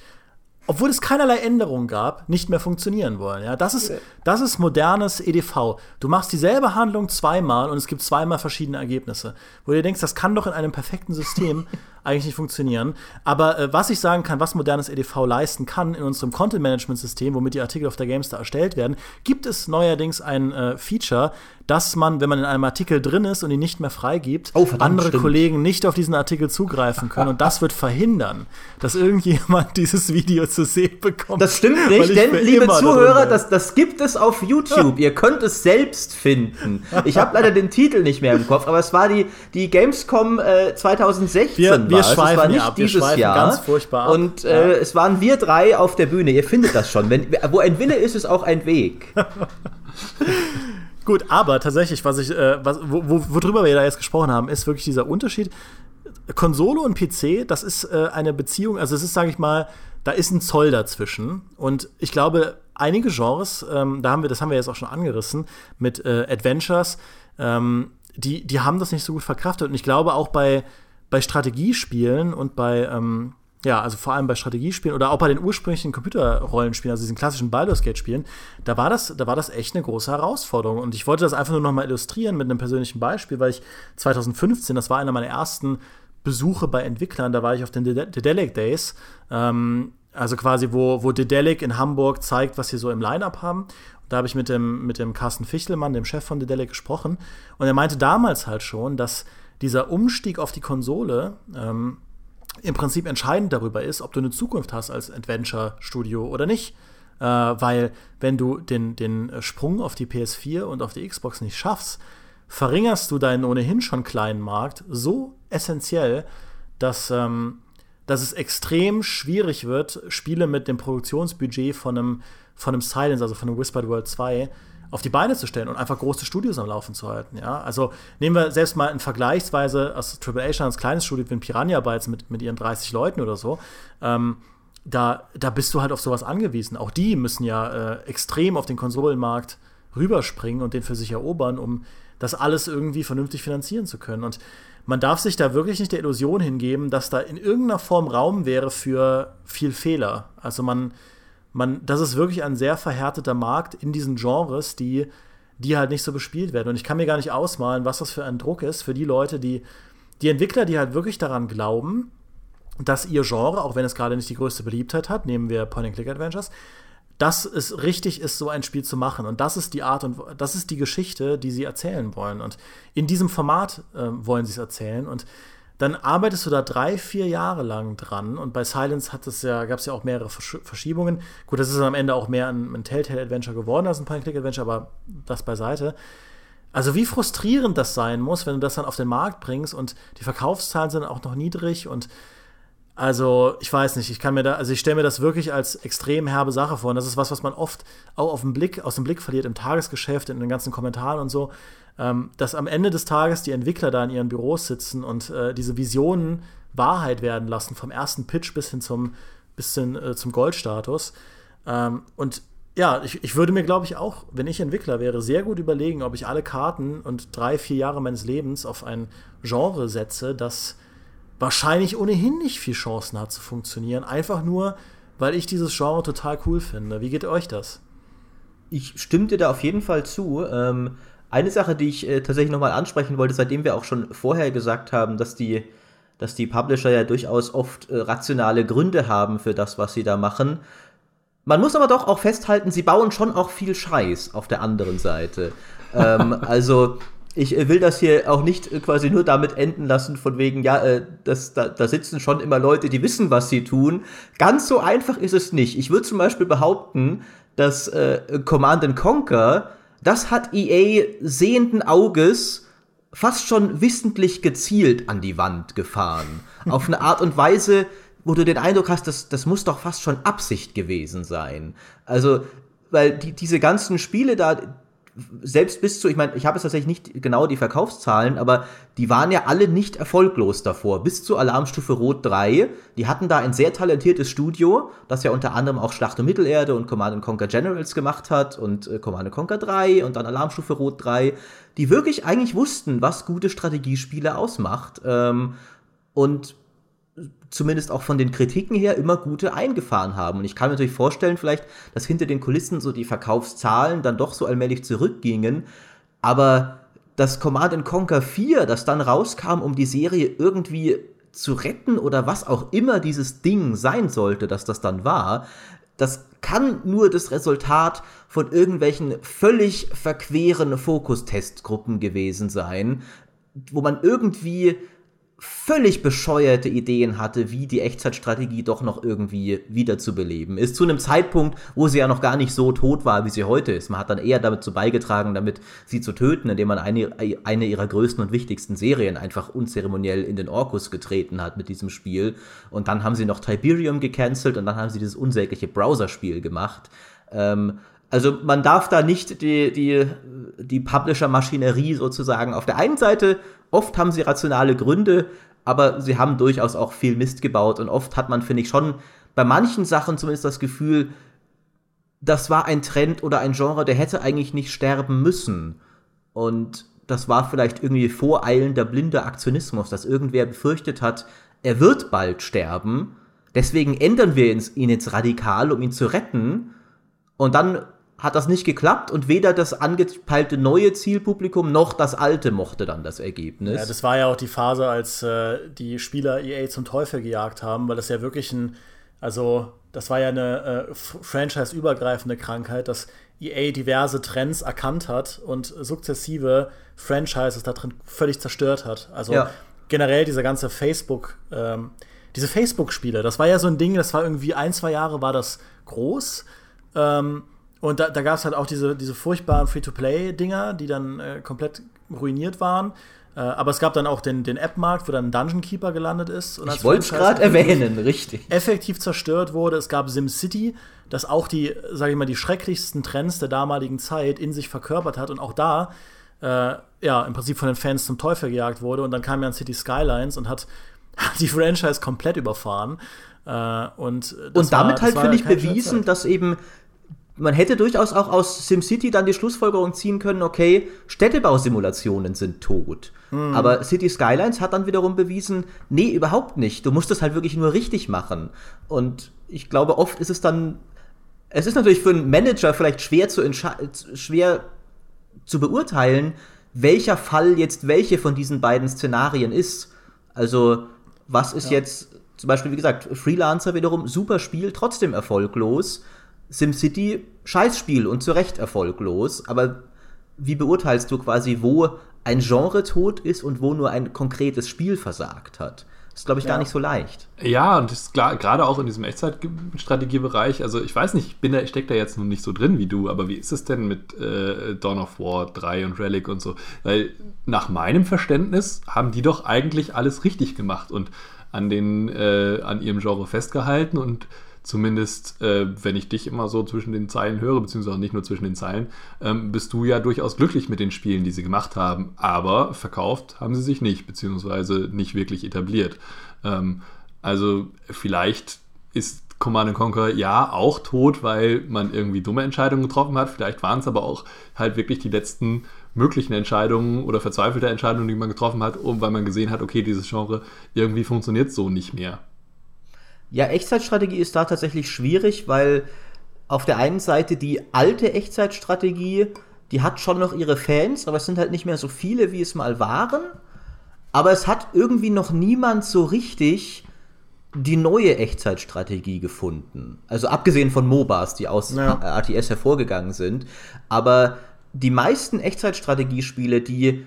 obwohl es keinerlei Änderungen gab, nicht mehr funktionieren wollen. Ja, das ist, das ist modernes EDV. Du machst dieselbe Handlung zweimal und es gibt zweimal verschiedene Ergebnisse. Wo du dir denkst, das kann doch in einem perfekten System eigentlich nicht funktionieren. Aber äh, was ich sagen kann, was modernes EDV leisten kann in unserem Content-Management-System, womit die Artikel auf der Gamestar erstellt werden, gibt es neuerdings ein äh, Feature, dass man, wenn man in einem Artikel drin ist und ihn nicht mehr freigibt, oh, verdammt, andere stimmt. Kollegen nicht auf diesen Artikel zugreifen können. und das wird verhindern, dass irgendjemand dieses Video zu sehen bekommt. Das stimmt nicht, denn, liebe Zuhörer, das, das gibt es auf YouTube. Ihr könnt es selbst finden. Ich habe leider den Titel nicht mehr im Kopf, aber es war die, die Gamescom äh, 2016. Wir, wir schweifen es war nicht ab, dieses Jahr. ganz furchtbar ab. Und äh, ja. es waren wir drei auf der Bühne. Ihr findet das schon. Wenn, wo ein Wille ist, ist auch ein Weg. Gut, aber tatsächlich, was ich, äh, was, wo, worüber wir da jetzt gesprochen haben, ist wirklich dieser Unterschied. Konsole und PC, das ist äh, eine Beziehung, also es ist, sage ich mal, da ist ein Zoll dazwischen. Und ich glaube, einige Genres, ähm, da haben wir, das haben wir jetzt auch schon angerissen, mit äh, Adventures, ähm, die, die haben das nicht so gut verkraftet. Und ich glaube auch bei, bei Strategiespielen und bei, ähm, ja, also vor allem bei Strategiespielen oder auch bei den ursprünglichen Computerrollenspielen, also diesen klassischen Baldur's Gate Spielen, da war das, da war das echt eine große Herausforderung. Und ich wollte das einfach nur noch mal illustrieren mit einem persönlichen Beispiel, weil ich 2015, das war einer meiner ersten Besuche bei Entwicklern, da war ich auf den Dedelic Days, ähm, also quasi, wo, wo Dedelic in Hamburg zeigt, was sie so im Line-Up haben. Da habe ich mit dem, mit dem Carsten Fichtelmann, dem Chef von Dedelic, gesprochen. Und er meinte damals halt schon, dass dieser Umstieg auf die Konsole ähm, im Prinzip entscheidend darüber ist, ob du eine Zukunft hast als Adventure-Studio oder nicht. Äh, weil wenn du den, den Sprung auf die PS4 und auf die Xbox nicht schaffst, verringerst du deinen ohnehin schon kleinen Markt so essentiell, dass, ähm, dass es extrem schwierig wird, Spiele mit dem Produktionsbudget von einem, von einem Silence, also von einem Whispered World 2, auf die Beine zu stellen und einfach große Studios am Laufen zu halten. Ja? Also nehmen wir selbst mal ein vergleichsweise aus AAA schon ein kleines Studio wie ein Piranha Bytes mit, mit ihren 30 Leuten oder so. Ähm, da, da bist du halt auf sowas angewiesen. Auch die müssen ja äh, extrem auf den Konsolenmarkt rüberspringen und den für sich erobern, um das alles irgendwie vernünftig finanzieren zu können. Und man darf sich da wirklich nicht der Illusion hingeben, dass da in irgendeiner Form Raum wäre für viel Fehler. Also man, man, das ist wirklich ein sehr verhärteter Markt in diesen Genres, die, die halt nicht so bespielt werden. Und ich kann mir gar nicht ausmalen, was das für ein Druck ist für die Leute, die, die Entwickler, die halt wirklich daran glauben, dass ihr Genre, auch wenn es gerade nicht die größte Beliebtheit hat, nehmen wir Point-and-Click-Adventures, dass es richtig ist, so ein Spiel zu machen. Und das ist die Art und das ist die Geschichte, die sie erzählen wollen. Und in diesem Format äh, wollen sie es erzählen. Und dann arbeitest du da drei, vier Jahre lang dran und bei Silence hat es ja, gab es ja auch mehrere Versch Verschiebungen. Gut, das ist am Ende auch mehr ein, ein Telltale-Adventure geworden als ein Point-Click-Adventure, aber das beiseite. Also wie frustrierend das sein muss, wenn du das dann auf den Markt bringst und die Verkaufszahlen sind auch noch niedrig und also, ich weiß nicht, ich kann mir da, also ich stelle mir das wirklich als extrem herbe Sache vor. Und das ist was, was man oft auch auf den Blick, aus dem Blick verliert im Tagesgeschäft, in den ganzen Kommentaren und so, ähm, dass am Ende des Tages die Entwickler da in ihren Büros sitzen und äh, diese Visionen Wahrheit werden lassen, vom ersten Pitch bis hin zum, bis hin, äh, zum Goldstatus. Ähm, und ja, ich, ich würde mir, glaube ich, auch, wenn ich Entwickler wäre, sehr gut überlegen, ob ich alle Karten und drei, vier Jahre meines Lebens auf ein Genre setze, das wahrscheinlich ohnehin nicht viel Chancen hat zu funktionieren. Einfach nur, weil ich dieses Genre total cool finde. Wie geht euch das? Ich stimme dir da auf jeden Fall zu. Ähm, eine Sache, die ich äh, tatsächlich nochmal ansprechen wollte, seitdem wir auch schon vorher gesagt haben, dass die, dass die Publisher ja durchaus oft äh, rationale Gründe haben für das, was sie da machen. Man muss aber doch auch festhalten, sie bauen schon auch viel Scheiß auf der anderen Seite. ähm, also ich äh, will das hier auch nicht äh, quasi nur damit enden lassen, von wegen, ja, äh, das, da, da sitzen schon immer Leute, die wissen, was sie tun. Ganz so einfach ist es nicht. Ich würde zum Beispiel behaupten, dass äh, Command Conquer, das hat EA sehenden Auges fast schon wissentlich gezielt an die Wand gefahren. Auf eine Art und Weise, wo du den Eindruck hast, das, das muss doch fast schon Absicht gewesen sein. Also, weil die, diese ganzen Spiele da, selbst bis zu, ich meine, ich habe jetzt tatsächlich nicht genau die Verkaufszahlen, aber die waren ja alle nicht erfolglos davor. Bis zu Alarmstufe Rot 3, die hatten da ein sehr talentiertes Studio, das ja unter anderem auch Schlacht um Mittelerde und Command Conquer Generals gemacht hat und äh, Command Conquer 3 und dann Alarmstufe Rot 3, die wirklich eigentlich wussten, was gute Strategiespiele ausmacht. Ähm, und zumindest auch von den Kritiken her immer gute eingefahren haben. Und ich kann mir natürlich vorstellen, vielleicht, dass hinter den Kulissen so die Verkaufszahlen dann doch so allmählich zurückgingen. Aber das Command Conquer 4, das dann rauskam, um die Serie irgendwie zu retten oder was auch immer dieses Ding sein sollte, dass das dann war, das kann nur das Resultat von irgendwelchen völlig verqueren Fokustestgruppen gewesen sein, wo man irgendwie völlig bescheuerte Ideen hatte, wie die Echtzeitstrategie doch noch irgendwie wiederzubeleben ist. Zu einem Zeitpunkt, wo sie ja noch gar nicht so tot war, wie sie heute ist. Man hat dann eher damit zu beigetragen, damit sie zu töten, indem man eine, eine ihrer größten und wichtigsten Serien einfach unzeremoniell in den Orkus getreten hat mit diesem Spiel. Und dann haben sie noch Tiberium gecancelt und dann haben sie dieses unsägliche Browserspiel gemacht. Ähm, also man darf da nicht die, die, die Publisher-Maschinerie sozusagen auf der einen Seite, oft haben sie rationale Gründe, aber sie haben durchaus auch viel Mist gebaut und oft hat man, finde ich, schon bei manchen Sachen zumindest das Gefühl, das war ein Trend oder ein Genre, der hätte eigentlich nicht sterben müssen. Und das war vielleicht irgendwie voreilender blinder Aktionismus, dass irgendwer befürchtet hat, er wird bald sterben. Deswegen ändern wir ihn jetzt radikal, um ihn zu retten. Und dann hat das nicht geklappt und weder das angepeilte neue Zielpublikum noch das alte mochte dann das Ergebnis. Ja, das war ja auch die Phase, als äh, die Spieler EA zum Teufel gejagt haben, weil das ja wirklich ein, also das war ja eine äh, franchise-übergreifende Krankheit, dass EA diverse Trends erkannt hat und sukzessive Franchises da drin völlig zerstört hat. Also ja. generell dieser ganze Facebook, ähm, diese Facebook-Spiele, das war ja so ein Ding, das war irgendwie ein, zwei Jahre war das groß. Ähm, und da, da gab es halt auch diese, diese furchtbaren Free-to-Play-Dinger, die dann äh, komplett ruiniert waren. Äh, aber es gab dann auch den, den App-Markt, wo dann Dungeon Keeper gelandet ist. Und ich wollte es gerade erwähnen, richtig. Effektiv zerstört wurde. Es gab SimCity, das auch die, sage ich mal, die schrecklichsten Trends der damaligen Zeit in sich verkörpert hat. Und auch da, äh, ja, im Prinzip von den Fans zum Teufel gejagt wurde. Und dann kam ja ein City Skylines und hat die Franchise komplett überfahren. Äh, und, und damit war, halt, finde ich, bewiesen, dass eben man hätte durchaus auch aus SimCity dann die Schlussfolgerung ziehen können, okay, Städtebausimulationen sind tot. Mhm. Aber City Skylines hat dann wiederum bewiesen, nee, überhaupt nicht. Du musst es halt wirklich nur richtig machen. Und ich glaube, oft ist es dann, es ist natürlich für einen Manager vielleicht schwer zu, schwer zu beurteilen, welcher Fall jetzt welche von diesen beiden Szenarien ist. Also, was ist ja. jetzt, zum Beispiel, wie gesagt, Freelancer wiederum, super Spiel, trotzdem erfolglos. SimCity Scheißspiel und zu Recht erfolglos, aber wie beurteilst du quasi, wo ein Genre tot ist und wo nur ein konkretes Spiel versagt hat. Das ist, glaube ich, ja. gar nicht so leicht. Ja, und das ist klar, gerade auch in diesem Echtzeitstrategiebereich. Also, ich weiß nicht, ich bin da, stecke da jetzt noch nicht so drin wie du, aber wie ist es denn mit äh, Dawn of War 3 und Relic und so? Weil nach meinem Verständnis haben die doch eigentlich alles richtig gemacht und an, den, äh, an ihrem Genre festgehalten und zumindest, äh, wenn ich dich immer so zwischen den Zeilen höre, beziehungsweise nicht nur zwischen den Zeilen, ähm, bist du ja durchaus glücklich mit den Spielen, die sie gemacht haben. Aber verkauft haben sie sich nicht, beziehungsweise nicht wirklich etabliert. Ähm, also vielleicht ist Command Conquer ja auch tot, weil man irgendwie dumme Entscheidungen getroffen hat. Vielleicht waren es aber auch halt wirklich die letzten möglichen Entscheidungen oder verzweifelte Entscheidungen, die man getroffen hat, weil man gesehen hat, okay, dieses Genre irgendwie funktioniert so nicht mehr. Ja, Echtzeitstrategie ist da tatsächlich schwierig, weil auf der einen Seite die alte Echtzeitstrategie, die hat schon noch ihre Fans, aber es sind halt nicht mehr so viele, wie es mal waren. Aber es hat irgendwie noch niemand so richtig die neue Echtzeitstrategie gefunden. Also abgesehen von MOBAs, die aus ja. RTS hervorgegangen sind. Aber die meisten Echtzeitstrategiespiele, die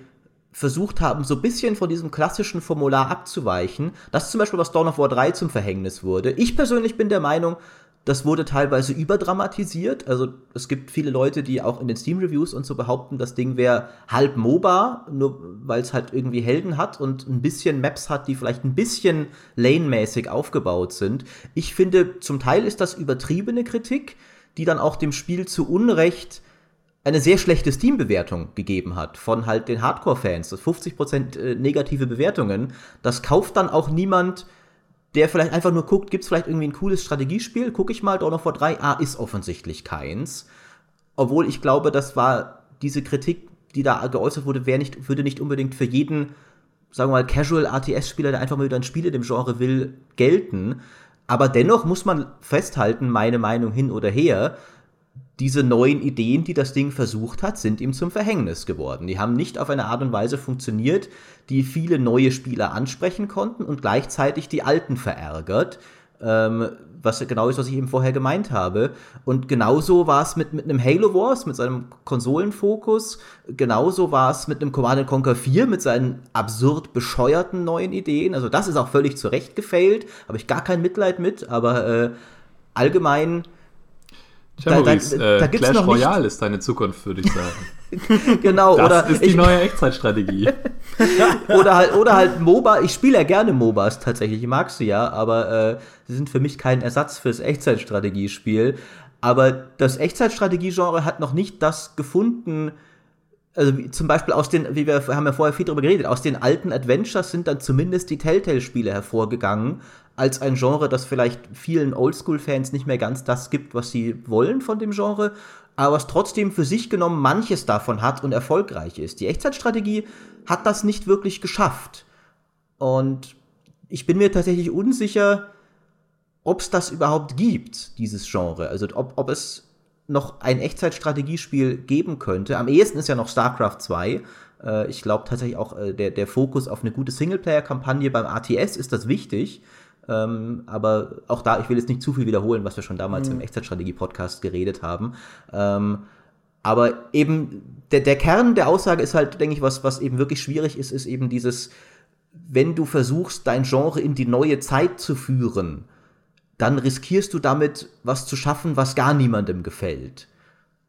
versucht haben, so ein bisschen von diesem klassischen Formular abzuweichen. Das zum Beispiel, was Dawn of War 3 zum Verhängnis wurde. Ich persönlich bin der Meinung, das wurde teilweise überdramatisiert. Also es gibt viele Leute, die auch in den Steam-Reviews und so behaupten, das Ding wäre halb MOBA, nur weil es halt irgendwie Helden hat und ein bisschen Maps hat, die vielleicht ein bisschen lane-mäßig aufgebaut sind. Ich finde, zum Teil ist das übertriebene Kritik, die dann auch dem Spiel zu Unrecht eine sehr schlechte Steam-Bewertung gegeben hat von halt den Hardcore-Fans. Das 50% äh, negative Bewertungen. Das kauft dann auch niemand, der vielleicht einfach nur guckt, gibt es vielleicht irgendwie ein cooles Strategiespiel? Gucke ich mal, Dawn of War 3, ah, ist offensichtlich keins. Obwohl ich glaube, das war diese Kritik, die da geäußert wurde, nicht, würde nicht unbedingt für jeden, sagen wir mal, Casual RTS-Spieler, der einfach mal wieder ein Spiel in dem Genre will, gelten. Aber dennoch muss man festhalten, meine Meinung hin oder her, diese neuen Ideen, die das Ding versucht hat, sind ihm zum Verhängnis geworden. Die haben nicht auf eine Art und Weise funktioniert, die viele neue Spieler ansprechen konnten und gleichzeitig die alten verärgert. Ähm, was genau ist, was ich eben vorher gemeint habe. Und genauso war es mit, mit einem Halo Wars, mit seinem Konsolenfokus. Genauso war es mit einem Command Conquer 4, mit seinen absurd bescheuerten neuen Ideen. Also das ist auch völlig zurecht gefailt. Habe ich gar kein Mitleid mit, aber äh, allgemein Tja, da, da, da, äh, Clash Royale ist deine Zukunft, würde ich sagen. genau, das oder. ist die ich, neue Echtzeitstrategie. oder, halt, oder halt MOBA. Ich spiele ja gerne MOBAs tatsächlich, ich mag sie ja, aber äh, sie sind für mich kein Ersatz fürs Echtzeitstrategiespiel. Aber das Echtzeitstrategie-Genre hat noch nicht das gefunden, also zum Beispiel aus den, wie wir haben ja vorher viel darüber geredet, aus den alten Adventures sind dann zumindest die Telltale-Spiele hervorgegangen, als ein Genre, das vielleicht vielen Oldschool-Fans nicht mehr ganz das gibt, was sie wollen von dem Genre, aber was trotzdem für sich genommen manches davon hat und erfolgreich ist. Die Echtzeitstrategie hat das nicht wirklich geschafft. Und ich bin mir tatsächlich unsicher, ob es das überhaupt gibt, dieses Genre. Also ob, ob es noch ein Echtzeitstrategiespiel geben könnte. Am ehesten ist ja noch StarCraft 2. Äh, ich glaube tatsächlich auch, äh, der, der Fokus auf eine gute Singleplayer-Kampagne beim ATS ist das wichtig. Ähm, aber auch da, ich will jetzt nicht zu viel wiederholen, was wir schon damals mhm. im Echtzeitstrategie-Podcast geredet haben. Ähm, aber eben der, der Kern der Aussage ist halt, denke ich, was, was eben wirklich schwierig ist, ist eben dieses, wenn du versuchst, dein Genre in die neue Zeit zu führen, dann riskierst du damit was zu schaffen, was gar niemandem gefällt.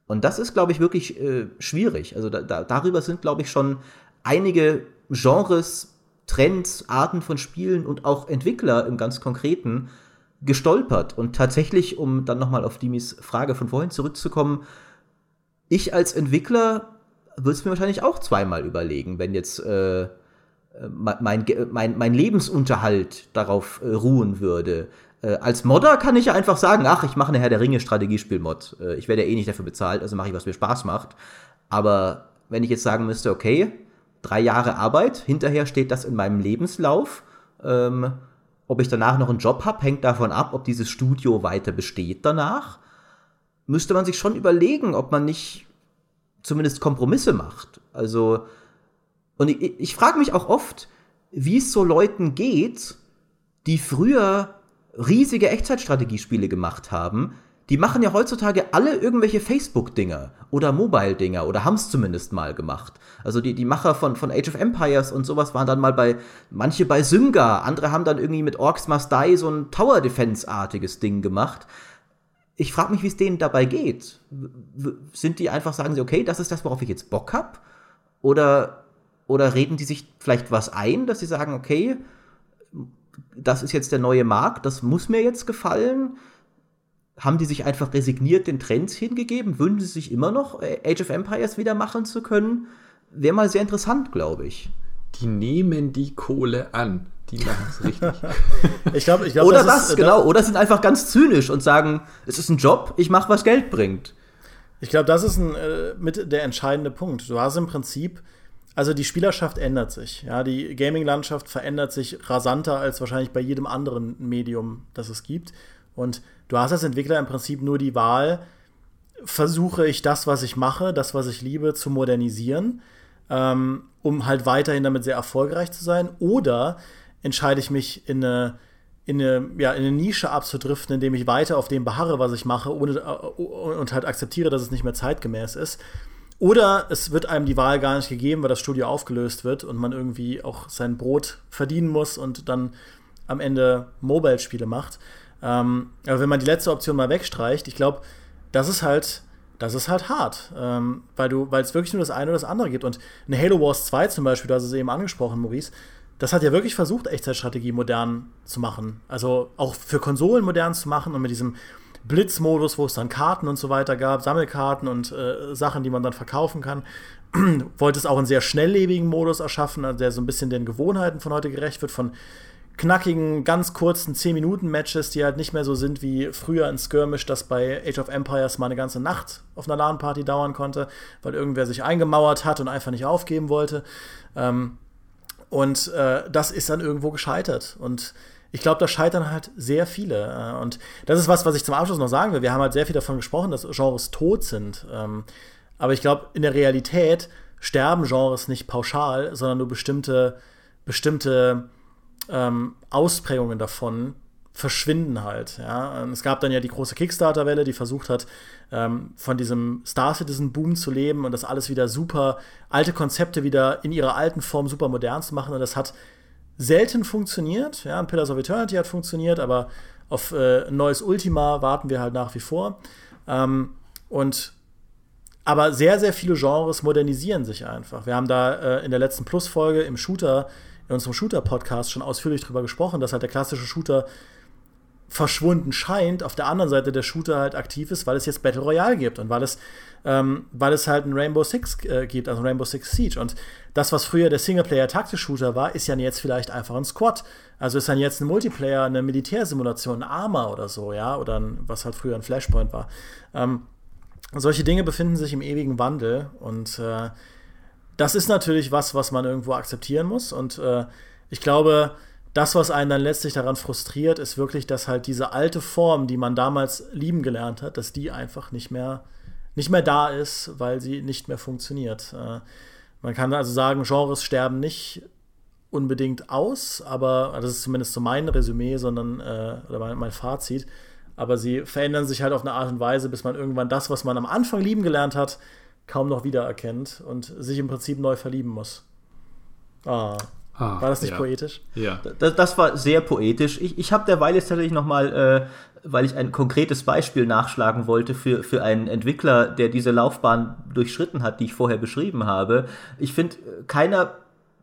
Und das ist, glaube ich, wirklich äh, schwierig. Also da, da, darüber sind, glaube ich, schon einige Genres Trends, Arten von Spielen und auch Entwickler im ganz Konkreten gestolpert. Und tatsächlich, um dann nochmal auf Dimis Frage von vorhin zurückzukommen, ich als Entwickler würde es mir wahrscheinlich auch zweimal überlegen, wenn jetzt äh, mein, mein, mein Lebensunterhalt darauf äh, ruhen würde. Äh, als Modder kann ich ja einfach sagen, ach, ich mache eine Herr der Ringe Strategiespiel-Mod. Äh, ich werde ja eh nicht dafür bezahlt, also mache ich, was mir Spaß macht. Aber wenn ich jetzt sagen müsste, okay, drei Jahre Arbeit, hinterher steht das in meinem Lebenslauf. Ähm, ob ich danach noch einen Job habe, hängt davon ab, ob dieses Studio weiter besteht danach. Müsste man sich schon überlegen, ob man nicht zumindest Kompromisse macht. Also, und ich, ich frage mich auch oft, wie es so Leuten geht, die früher riesige Echtzeitstrategiespiele gemacht haben, die machen ja heutzutage alle irgendwelche Facebook-Dinger oder Mobile-Dinger oder haben es zumindest mal gemacht. Also die, die Macher von, von Age of Empires und sowas waren dann mal bei, manche bei Synga, andere haben dann irgendwie mit Orcs Must Die so ein Tower-Defense-artiges Ding gemacht. Ich frage mich, wie es denen dabei geht. Sind die einfach, sagen sie, okay, das ist das, worauf ich jetzt Bock habe? Oder, oder reden die sich vielleicht was ein, dass sie sagen, okay, das ist jetzt der neue Markt, das muss mir jetzt gefallen? haben die sich einfach resigniert den Trends hingegeben? Wünschen sie sich immer noch, äh, Age of Empires wieder machen zu können? Wäre mal sehr interessant, glaube ich. Die nehmen die Kohle an. Die machen es richtig. ich glaub, ich glaub, Oder das, das ist, genau. Oder sind einfach ganz zynisch und sagen, es ist ein Job, ich mache, was Geld bringt. Ich glaube, das ist ein, äh, mit der entscheidende Punkt. Du hast im Prinzip, also die Spielerschaft ändert sich. Ja, die Gaming-Landschaft verändert sich rasanter als wahrscheinlich bei jedem anderen Medium, das es gibt. Und du hast als Entwickler im Prinzip nur die Wahl, versuche ich das, was ich mache, das, was ich liebe, zu modernisieren, ähm, um halt weiterhin damit sehr erfolgreich zu sein, oder entscheide ich mich in eine, in eine, ja, in eine Nische abzudriften, indem ich weiter auf dem beharre, was ich mache, ohne, äh, und halt akzeptiere, dass es nicht mehr zeitgemäß ist. Oder es wird einem die Wahl gar nicht gegeben, weil das Studio aufgelöst wird und man irgendwie auch sein Brot verdienen muss und dann am Ende Mobile-Spiele macht. Ähm, aber wenn man die letzte Option mal wegstreicht, ich glaube, das ist halt, das ist halt hart, ähm, weil du, weil es wirklich nur das eine oder das andere gibt. Und eine Halo Wars 2 zum Beispiel, du hast es eben angesprochen, Maurice, das hat ja wirklich versucht, Echtzeitstrategie modern zu machen. Also auch für Konsolen modern zu machen und mit diesem Blitzmodus, wo es dann Karten und so weiter gab, Sammelkarten und äh, Sachen, die man dann verkaufen kann. Wollte es auch einen sehr schnelllebigen Modus erschaffen, der so ein bisschen den Gewohnheiten von heute gerecht wird, von knackigen, ganz kurzen 10-Minuten-Matches, die halt nicht mehr so sind wie früher in Skirmish, das bei Age of Empires mal eine ganze Nacht auf einer LAN-Party dauern konnte, weil irgendwer sich eingemauert hat und einfach nicht aufgeben wollte. Ähm, und äh, das ist dann irgendwo gescheitert. Und ich glaube, da scheitern halt sehr viele. Äh, und das ist was, was ich zum Abschluss noch sagen will. Wir haben halt sehr viel davon gesprochen, dass Genres tot sind. Ähm, aber ich glaube, in der Realität sterben Genres nicht pauschal, sondern nur bestimmte, bestimmte ähm, Ausprägungen davon verschwinden halt. Ja? Es gab dann ja die große Kickstarter-Welle, die versucht hat, ähm, von diesem Star Citizen-Boom zu leben und das alles wieder super, alte Konzepte wieder in ihrer alten Form super modern zu machen. Und das hat selten funktioniert. Ja, ein Pillars of Eternity hat funktioniert, aber auf äh, ein neues Ultima warten wir halt nach wie vor. Ähm, und aber sehr, sehr viele Genres modernisieren sich einfach. Wir haben da äh, in der letzten Plus-Folge im Shooter in unserem Shooter-Podcast schon ausführlich darüber gesprochen, dass halt der klassische Shooter verschwunden scheint, auf der anderen Seite der Shooter halt aktiv ist, weil es jetzt Battle Royale gibt und weil es, ähm, weil es halt ein Rainbow Six äh, gibt, also Rainbow Six Siege. Und das, was früher der Singleplayer-Taktik-Shooter war, ist ja jetzt vielleicht einfach ein Squad. Also ist dann jetzt ein Multiplayer, eine Militärsimulation, ein Arma oder so, ja, oder ein, was halt früher ein Flashpoint war. Ähm, solche Dinge befinden sich im ewigen Wandel und äh, das ist natürlich was, was man irgendwo akzeptieren muss. Und äh, ich glaube, das, was einen dann letztlich daran frustriert, ist wirklich, dass halt diese alte Form, die man damals lieben gelernt hat, dass die einfach nicht mehr, nicht mehr da ist, weil sie nicht mehr funktioniert. Äh, man kann also sagen, Genres sterben nicht unbedingt aus, aber das ist zumindest so mein Resümee, sondern äh, oder mein, mein Fazit. Aber sie verändern sich halt auf eine Art und Weise, bis man irgendwann das, was man am Anfang lieben gelernt hat, kaum noch wiedererkennt und sich im Prinzip neu verlieben muss. Ah. Ah, war das nicht ja. poetisch? Ja. Das, das, war sehr poetisch. Ich, ich habe derweil jetzt tatsächlich noch mal, äh, weil ich ein konkretes Beispiel nachschlagen wollte für, für einen Entwickler, der diese Laufbahn durchschritten hat, die ich vorher beschrieben habe. Ich finde, keiner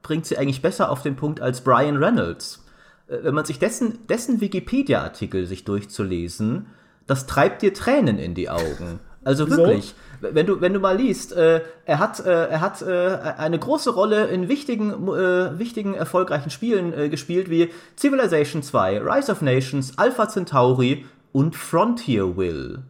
bringt sie eigentlich besser auf den Punkt als Brian Reynolds. Äh, wenn man sich dessen, dessen Wikipedia-Artikel sich durchzulesen, das treibt dir Tränen in die Augen. Also wirklich, wenn du, wenn du mal liest, äh, er hat, äh, er hat äh, eine große Rolle in wichtigen, äh, wichtigen, erfolgreichen Spielen äh, gespielt, wie Civilization 2, Rise of Nations, Alpha Centauri und Frontier Will.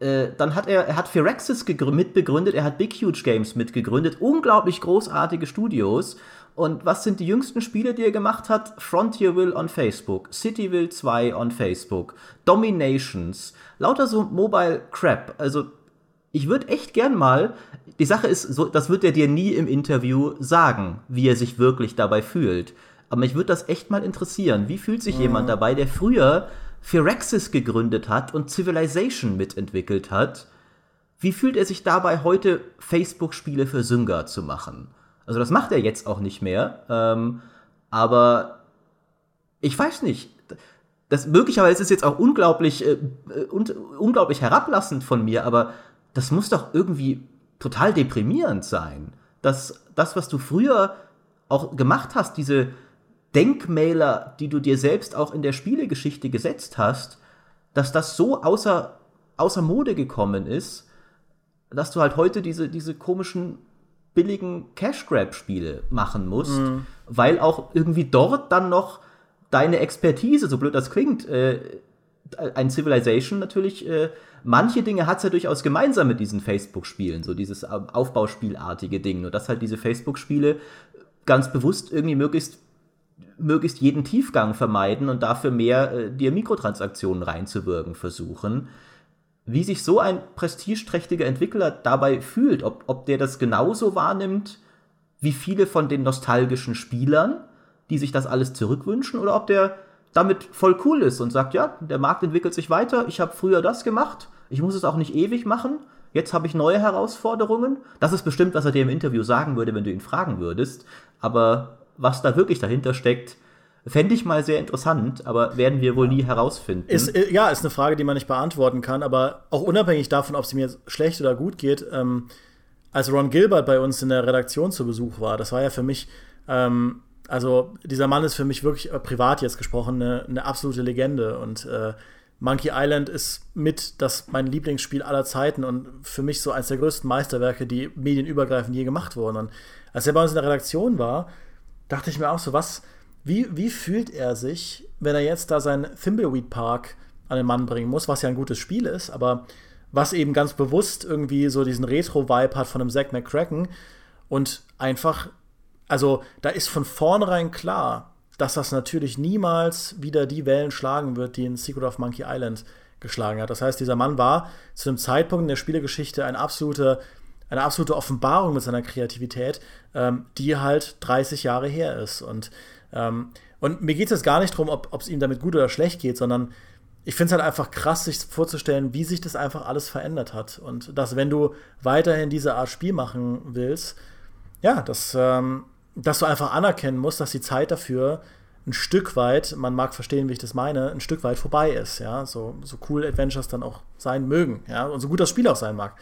Äh, dann hat er, er hat Firaxis mitbegründet, er hat Big Huge Games mitgegründet, unglaublich großartige Studios. Und was sind die jüngsten Spiele, die er gemacht hat? Frontier Will on Facebook, Cityville 2 on Facebook, Dominations, lauter so Mobile Crap. Also ich würde echt gern mal, die Sache ist, so, das wird er dir nie im Interview sagen, wie er sich wirklich dabei fühlt. Aber mich würde das echt mal interessieren. Wie fühlt sich mhm. jemand dabei, der früher Firaxis gegründet hat und Civilization mitentwickelt hat, wie fühlt er sich dabei, heute Facebook-Spiele für Synga zu machen? Also das macht er jetzt auch nicht mehr, ähm, aber ich weiß nicht. Das möglicherweise ist jetzt auch unglaublich, äh, un unglaublich herablassend von mir, aber das muss doch irgendwie total deprimierend sein. Dass das, was du früher auch gemacht hast, diese Denkmäler, die du dir selbst auch in der Spielegeschichte gesetzt hast, dass das so außer, außer Mode gekommen ist, dass du halt heute diese, diese komischen billigen Cash-Grab-Spiele machen musst, mhm. weil auch irgendwie dort dann noch deine Expertise, so blöd das klingt, äh, ein Civilization natürlich, äh, manche Dinge hat es ja durchaus gemeinsam mit diesen Facebook-Spielen, so dieses Aufbauspielartige Ding. Nur dass halt diese Facebook-Spiele ganz bewusst irgendwie möglichst möglichst jeden Tiefgang vermeiden und dafür mehr äh, dir Mikrotransaktionen reinzuwirken versuchen. Wie sich so ein prestigeträchtiger Entwickler dabei fühlt, ob, ob der das genauso wahrnimmt wie viele von den nostalgischen Spielern, die sich das alles zurückwünschen, oder ob der damit voll cool ist und sagt, ja, der Markt entwickelt sich weiter, ich habe früher das gemacht, ich muss es auch nicht ewig machen, jetzt habe ich neue Herausforderungen. Das ist bestimmt, was er dir im Interview sagen würde, wenn du ihn fragen würdest, aber was da wirklich dahinter steckt, fände ich mal sehr interessant, aber werden wir wohl nie herausfinden. Ist, äh, ja, ist eine Frage, die man nicht beantworten kann, aber auch unabhängig davon, ob es mir schlecht oder gut geht, ähm, als Ron Gilbert bei uns in der Redaktion zu Besuch war, das war ja für mich, ähm, also dieser Mann ist für mich wirklich äh, privat jetzt gesprochen eine, eine absolute Legende und äh, Monkey Island ist mit das mein Lieblingsspiel aller Zeiten und für mich so eines der größten Meisterwerke, die medienübergreifend je gemacht wurden. Und als er bei uns in der Redaktion war, dachte ich mir auch so, was, wie, wie fühlt er sich, wenn er jetzt da seinen Thimbleweed Park an den Mann bringen muss, was ja ein gutes Spiel ist, aber was eben ganz bewusst irgendwie so diesen Retro-Vibe hat von einem Zack McCracken und einfach, also da ist von vornherein klar, dass das natürlich niemals wieder die Wellen schlagen wird, die in Secret of Monkey Island geschlagen hat. Das heißt, dieser Mann war zu einem Zeitpunkt in der Spielegeschichte ein absoluter eine absolute Offenbarung mit seiner Kreativität, ähm, die halt 30 Jahre her ist. Und, ähm, und mir geht es gar nicht darum, ob es ihm damit gut oder schlecht geht, sondern ich finde es halt einfach krass, sich vorzustellen, wie sich das einfach alles verändert hat. Und dass, wenn du weiterhin diese Art Spiel machen willst, ja, dass, ähm, dass du einfach anerkennen musst, dass die Zeit dafür ein Stück weit, man mag verstehen, wie ich das meine, ein Stück weit vorbei ist, ja, so, so cool Adventures dann auch sein mögen, ja, und so gut das Spiel auch sein mag.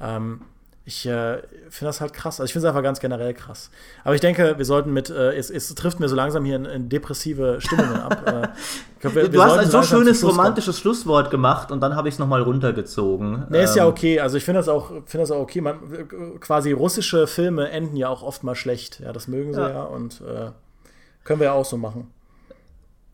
Ähm, ich äh, finde das halt krass. Also ich finde es einfach ganz generell krass. Aber ich denke, wir sollten mit, äh, es, es, trifft mir so langsam hier in, in depressive Stimmungen ab. äh, glaub, wir, du wir hast ein so schönes romantisches Schlusswort gemacht und dann habe ich es nochmal runtergezogen. Nee, ist ja ähm, okay. Also ich finde das auch, finde das auch okay. Man, quasi russische Filme enden ja auch oft mal schlecht. Ja, das mögen sie ja, ja und äh, können wir ja auch so machen.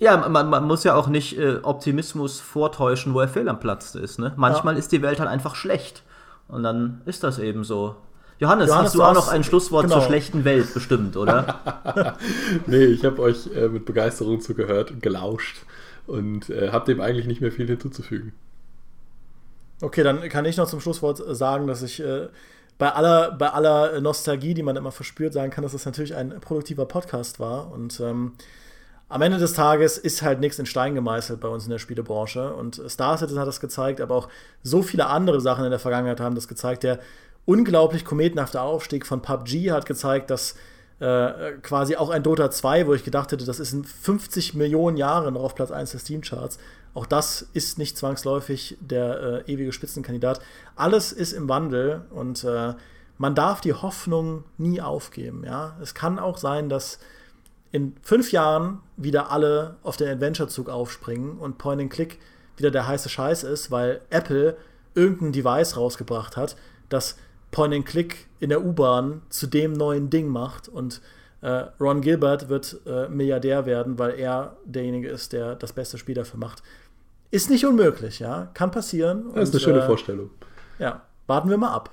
Ja, man, man, muss ja auch nicht äh, Optimismus vortäuschen, wo er fehl am Platz ist. Ne? Manchmal ja. ist die Welt halt einfach schlecht. Und dann ist das eben so. Johannes, Johannes hast du auch noch ein Schlusswort genau. zur schlechten Welt bestimmt, oder? nee, ich habe euch äh, mit Begeisterung zugehört und gelauscht und äh, habe dem eigentlich nicht mehr viel hinzuzufügen. Okay, dann kann ich noch zum Schlusswort sagen, dass ich äh, bei, aller, bei aller Nostalgie, die man immer verspürt, sagen kann, dass das natürlich ein produktiver Podcast war und ähm, am Ende des Tages ist halt nichts in Stein gemeißelt bei uns in der Spielebranche. Und Star Citizen hat das gezeigt, aber auch so viele andere Sachen in der Vergangenheit haben das gezeigt. Der unglaublich kometenhafte Aufstieg von PUBG hat gezeigt, dass äh, quasi auch ein Dota 2, wo ich gedacht hätte, das ist in 50 Millionen Jahren noch auf Platz 1 des Steam-Charts. Auch das ist nicht zwangsläufig der äh, ewige Spitzenkandidat. Alles ist im Wandel und äh, man darf die Hoffnung nie aufgeben. Ja? Es kann auch sein, dass in fünf Jahren wieder alle auf den Adventure-Zug aufspringen und Point-and-Click wieder der heiße Scheiß ist, weil Apple irgendein Device rausgebracht hat, das Point-and-Click in der U-Bahn zu dem neuen Ding macht und äh, Ron Gilbert wird äh, Milliardär werden, weil er derjenige ist, der das beste Spiel dafür macht. Ist nicht unmöglich, ja. Kann passieren. Das ist eine schöne äh, Vorstellung. Ja, warten wir mal ab.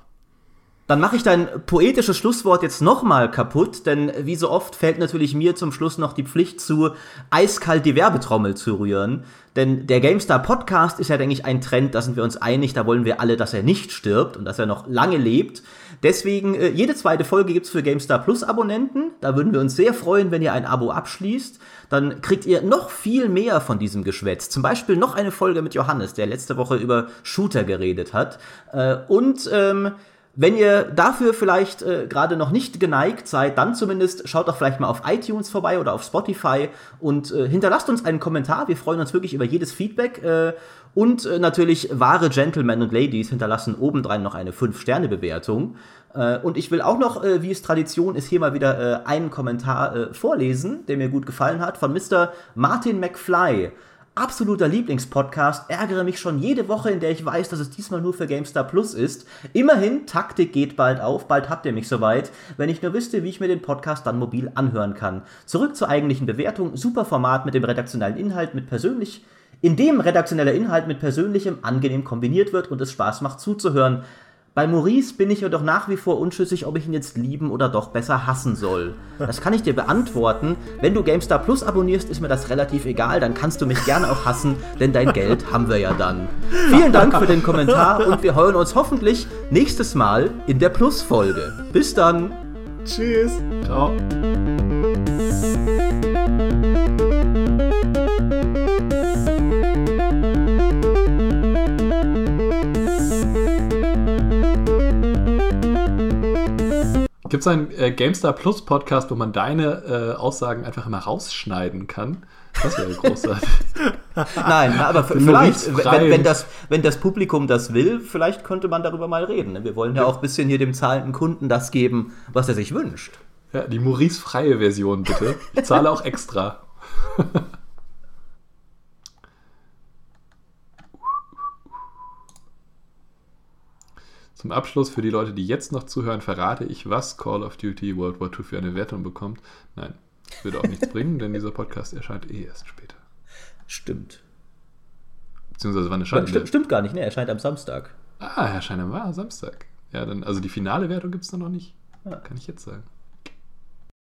Dann mache ich dein poetisches Schlusswort jetzt nochmal kaputt, denn wie so oft fällt natürlich mir zum Schluss noch die Pflicht zu, eiskalt die Werbetrommel zu rühren. Denn der GameStar Podcast ist ja, denke ich, ein Trend, da sind wir uns einig, da wollen wir alle, dass er nicht stirbt und dass er noch lange lebt. Deswegen, äh, jede zweite Folge gibt's für GameStar Plus Abonnenten. Da würden wir uns sehr freuen, wenn ihr ein Abo abschließt. Dann kriegt ihr noch viel mehr von diesem Geschwätz. Zum Beispiel noch eine Folge mit Johannes, der letzte Woche über Shooter geredet hat. Äh, und ähm, wenn ihr dafür vielleicht äh, gerade noch nicht geneigt seid, dann zumindest schaut doch vielleicht mal auf iTunes vorbei oder auf Spotify und äh, hinterlasst uns einen Kommentar. Wir freuen uns wirklich über jedes Feedback. Äh, und äh, natürlich wahre Gentlemen und Ladies hinterlassen obendrein noch eine 5-Sterne-Bewertung. Äh, und ich will auch noch, äh, wie es Tradition ist, hier mal wieder einen Kommentar vorlesen, der mir gut gefallen hat, von Mr. Martin McFly absoluter Lieblingspodcast, ärgere mich schon jede Woche, in der ich weiß, dass es diesmal nur für GameStar Plus ist. Immerhin, Taktik geht bald auf, bald habt ihr mich soweit, wenn ich nur wüsste, wie ich mir den Podcast dann mobil anhören kann. Zurück zur eigentlichen Bewertung, super Format mit dem redaktionellen Inhalt, mit persönlich in dem redaktioneller Inhalt mit persönlichem angenehm kombiniert wird und es Spaß macht zuzuhören. Bei Maurice bin ich jedoch nach wie vor unschlüssig, ob ich ihn jetzt lieben oder doch besser hassen soll. Das kann ich dir beantworten. Wenn du GameStar Plus abonnierst, ist mir das relativ egal. Dann kannst du mich gerne auch hassen, denn dein Geld haben wir ja dann. Vielen Dank für den Kommentar und wir hören uns hoffentlich nächstes Mal in der Plus-Folge. Bis dann. Tschüss. Ciao. Gibt es einen äh, GameStar Plus Podcast, wo man deine äh, Aussagen einfach immer rausschneiden kann? Das wäre großartig. Nein, aber vielleicht, wenn, wenn, das, wenn das Publikum das will, vielleicht könnte man darüber mal reden. Wir wollen ja, ja. auch ein bisschen hier dem zahlenden Kunden das geben, was er sich wünscht. Ja, die Maurice-freie Version bitte. Ich zahle auch extra. Zum Abschluss für die Leute, die jetzt noch zuhören, verrate ich, was Call of Duty World War II für eine Wertung bekommt. Nein, würde auch nichts bringen, denn dieser Podcast erscheint eh erst später. Stimmt. Beziehungsweise wann erscheint Stimmt, stimmt gar nicht, ne? Er erscheint am Samstag. Ah, er erscheint am Samstag. Ja, dann, also die finale Wertung gibt es dann noch nicht. Ja. Kann ich jetzt sagen.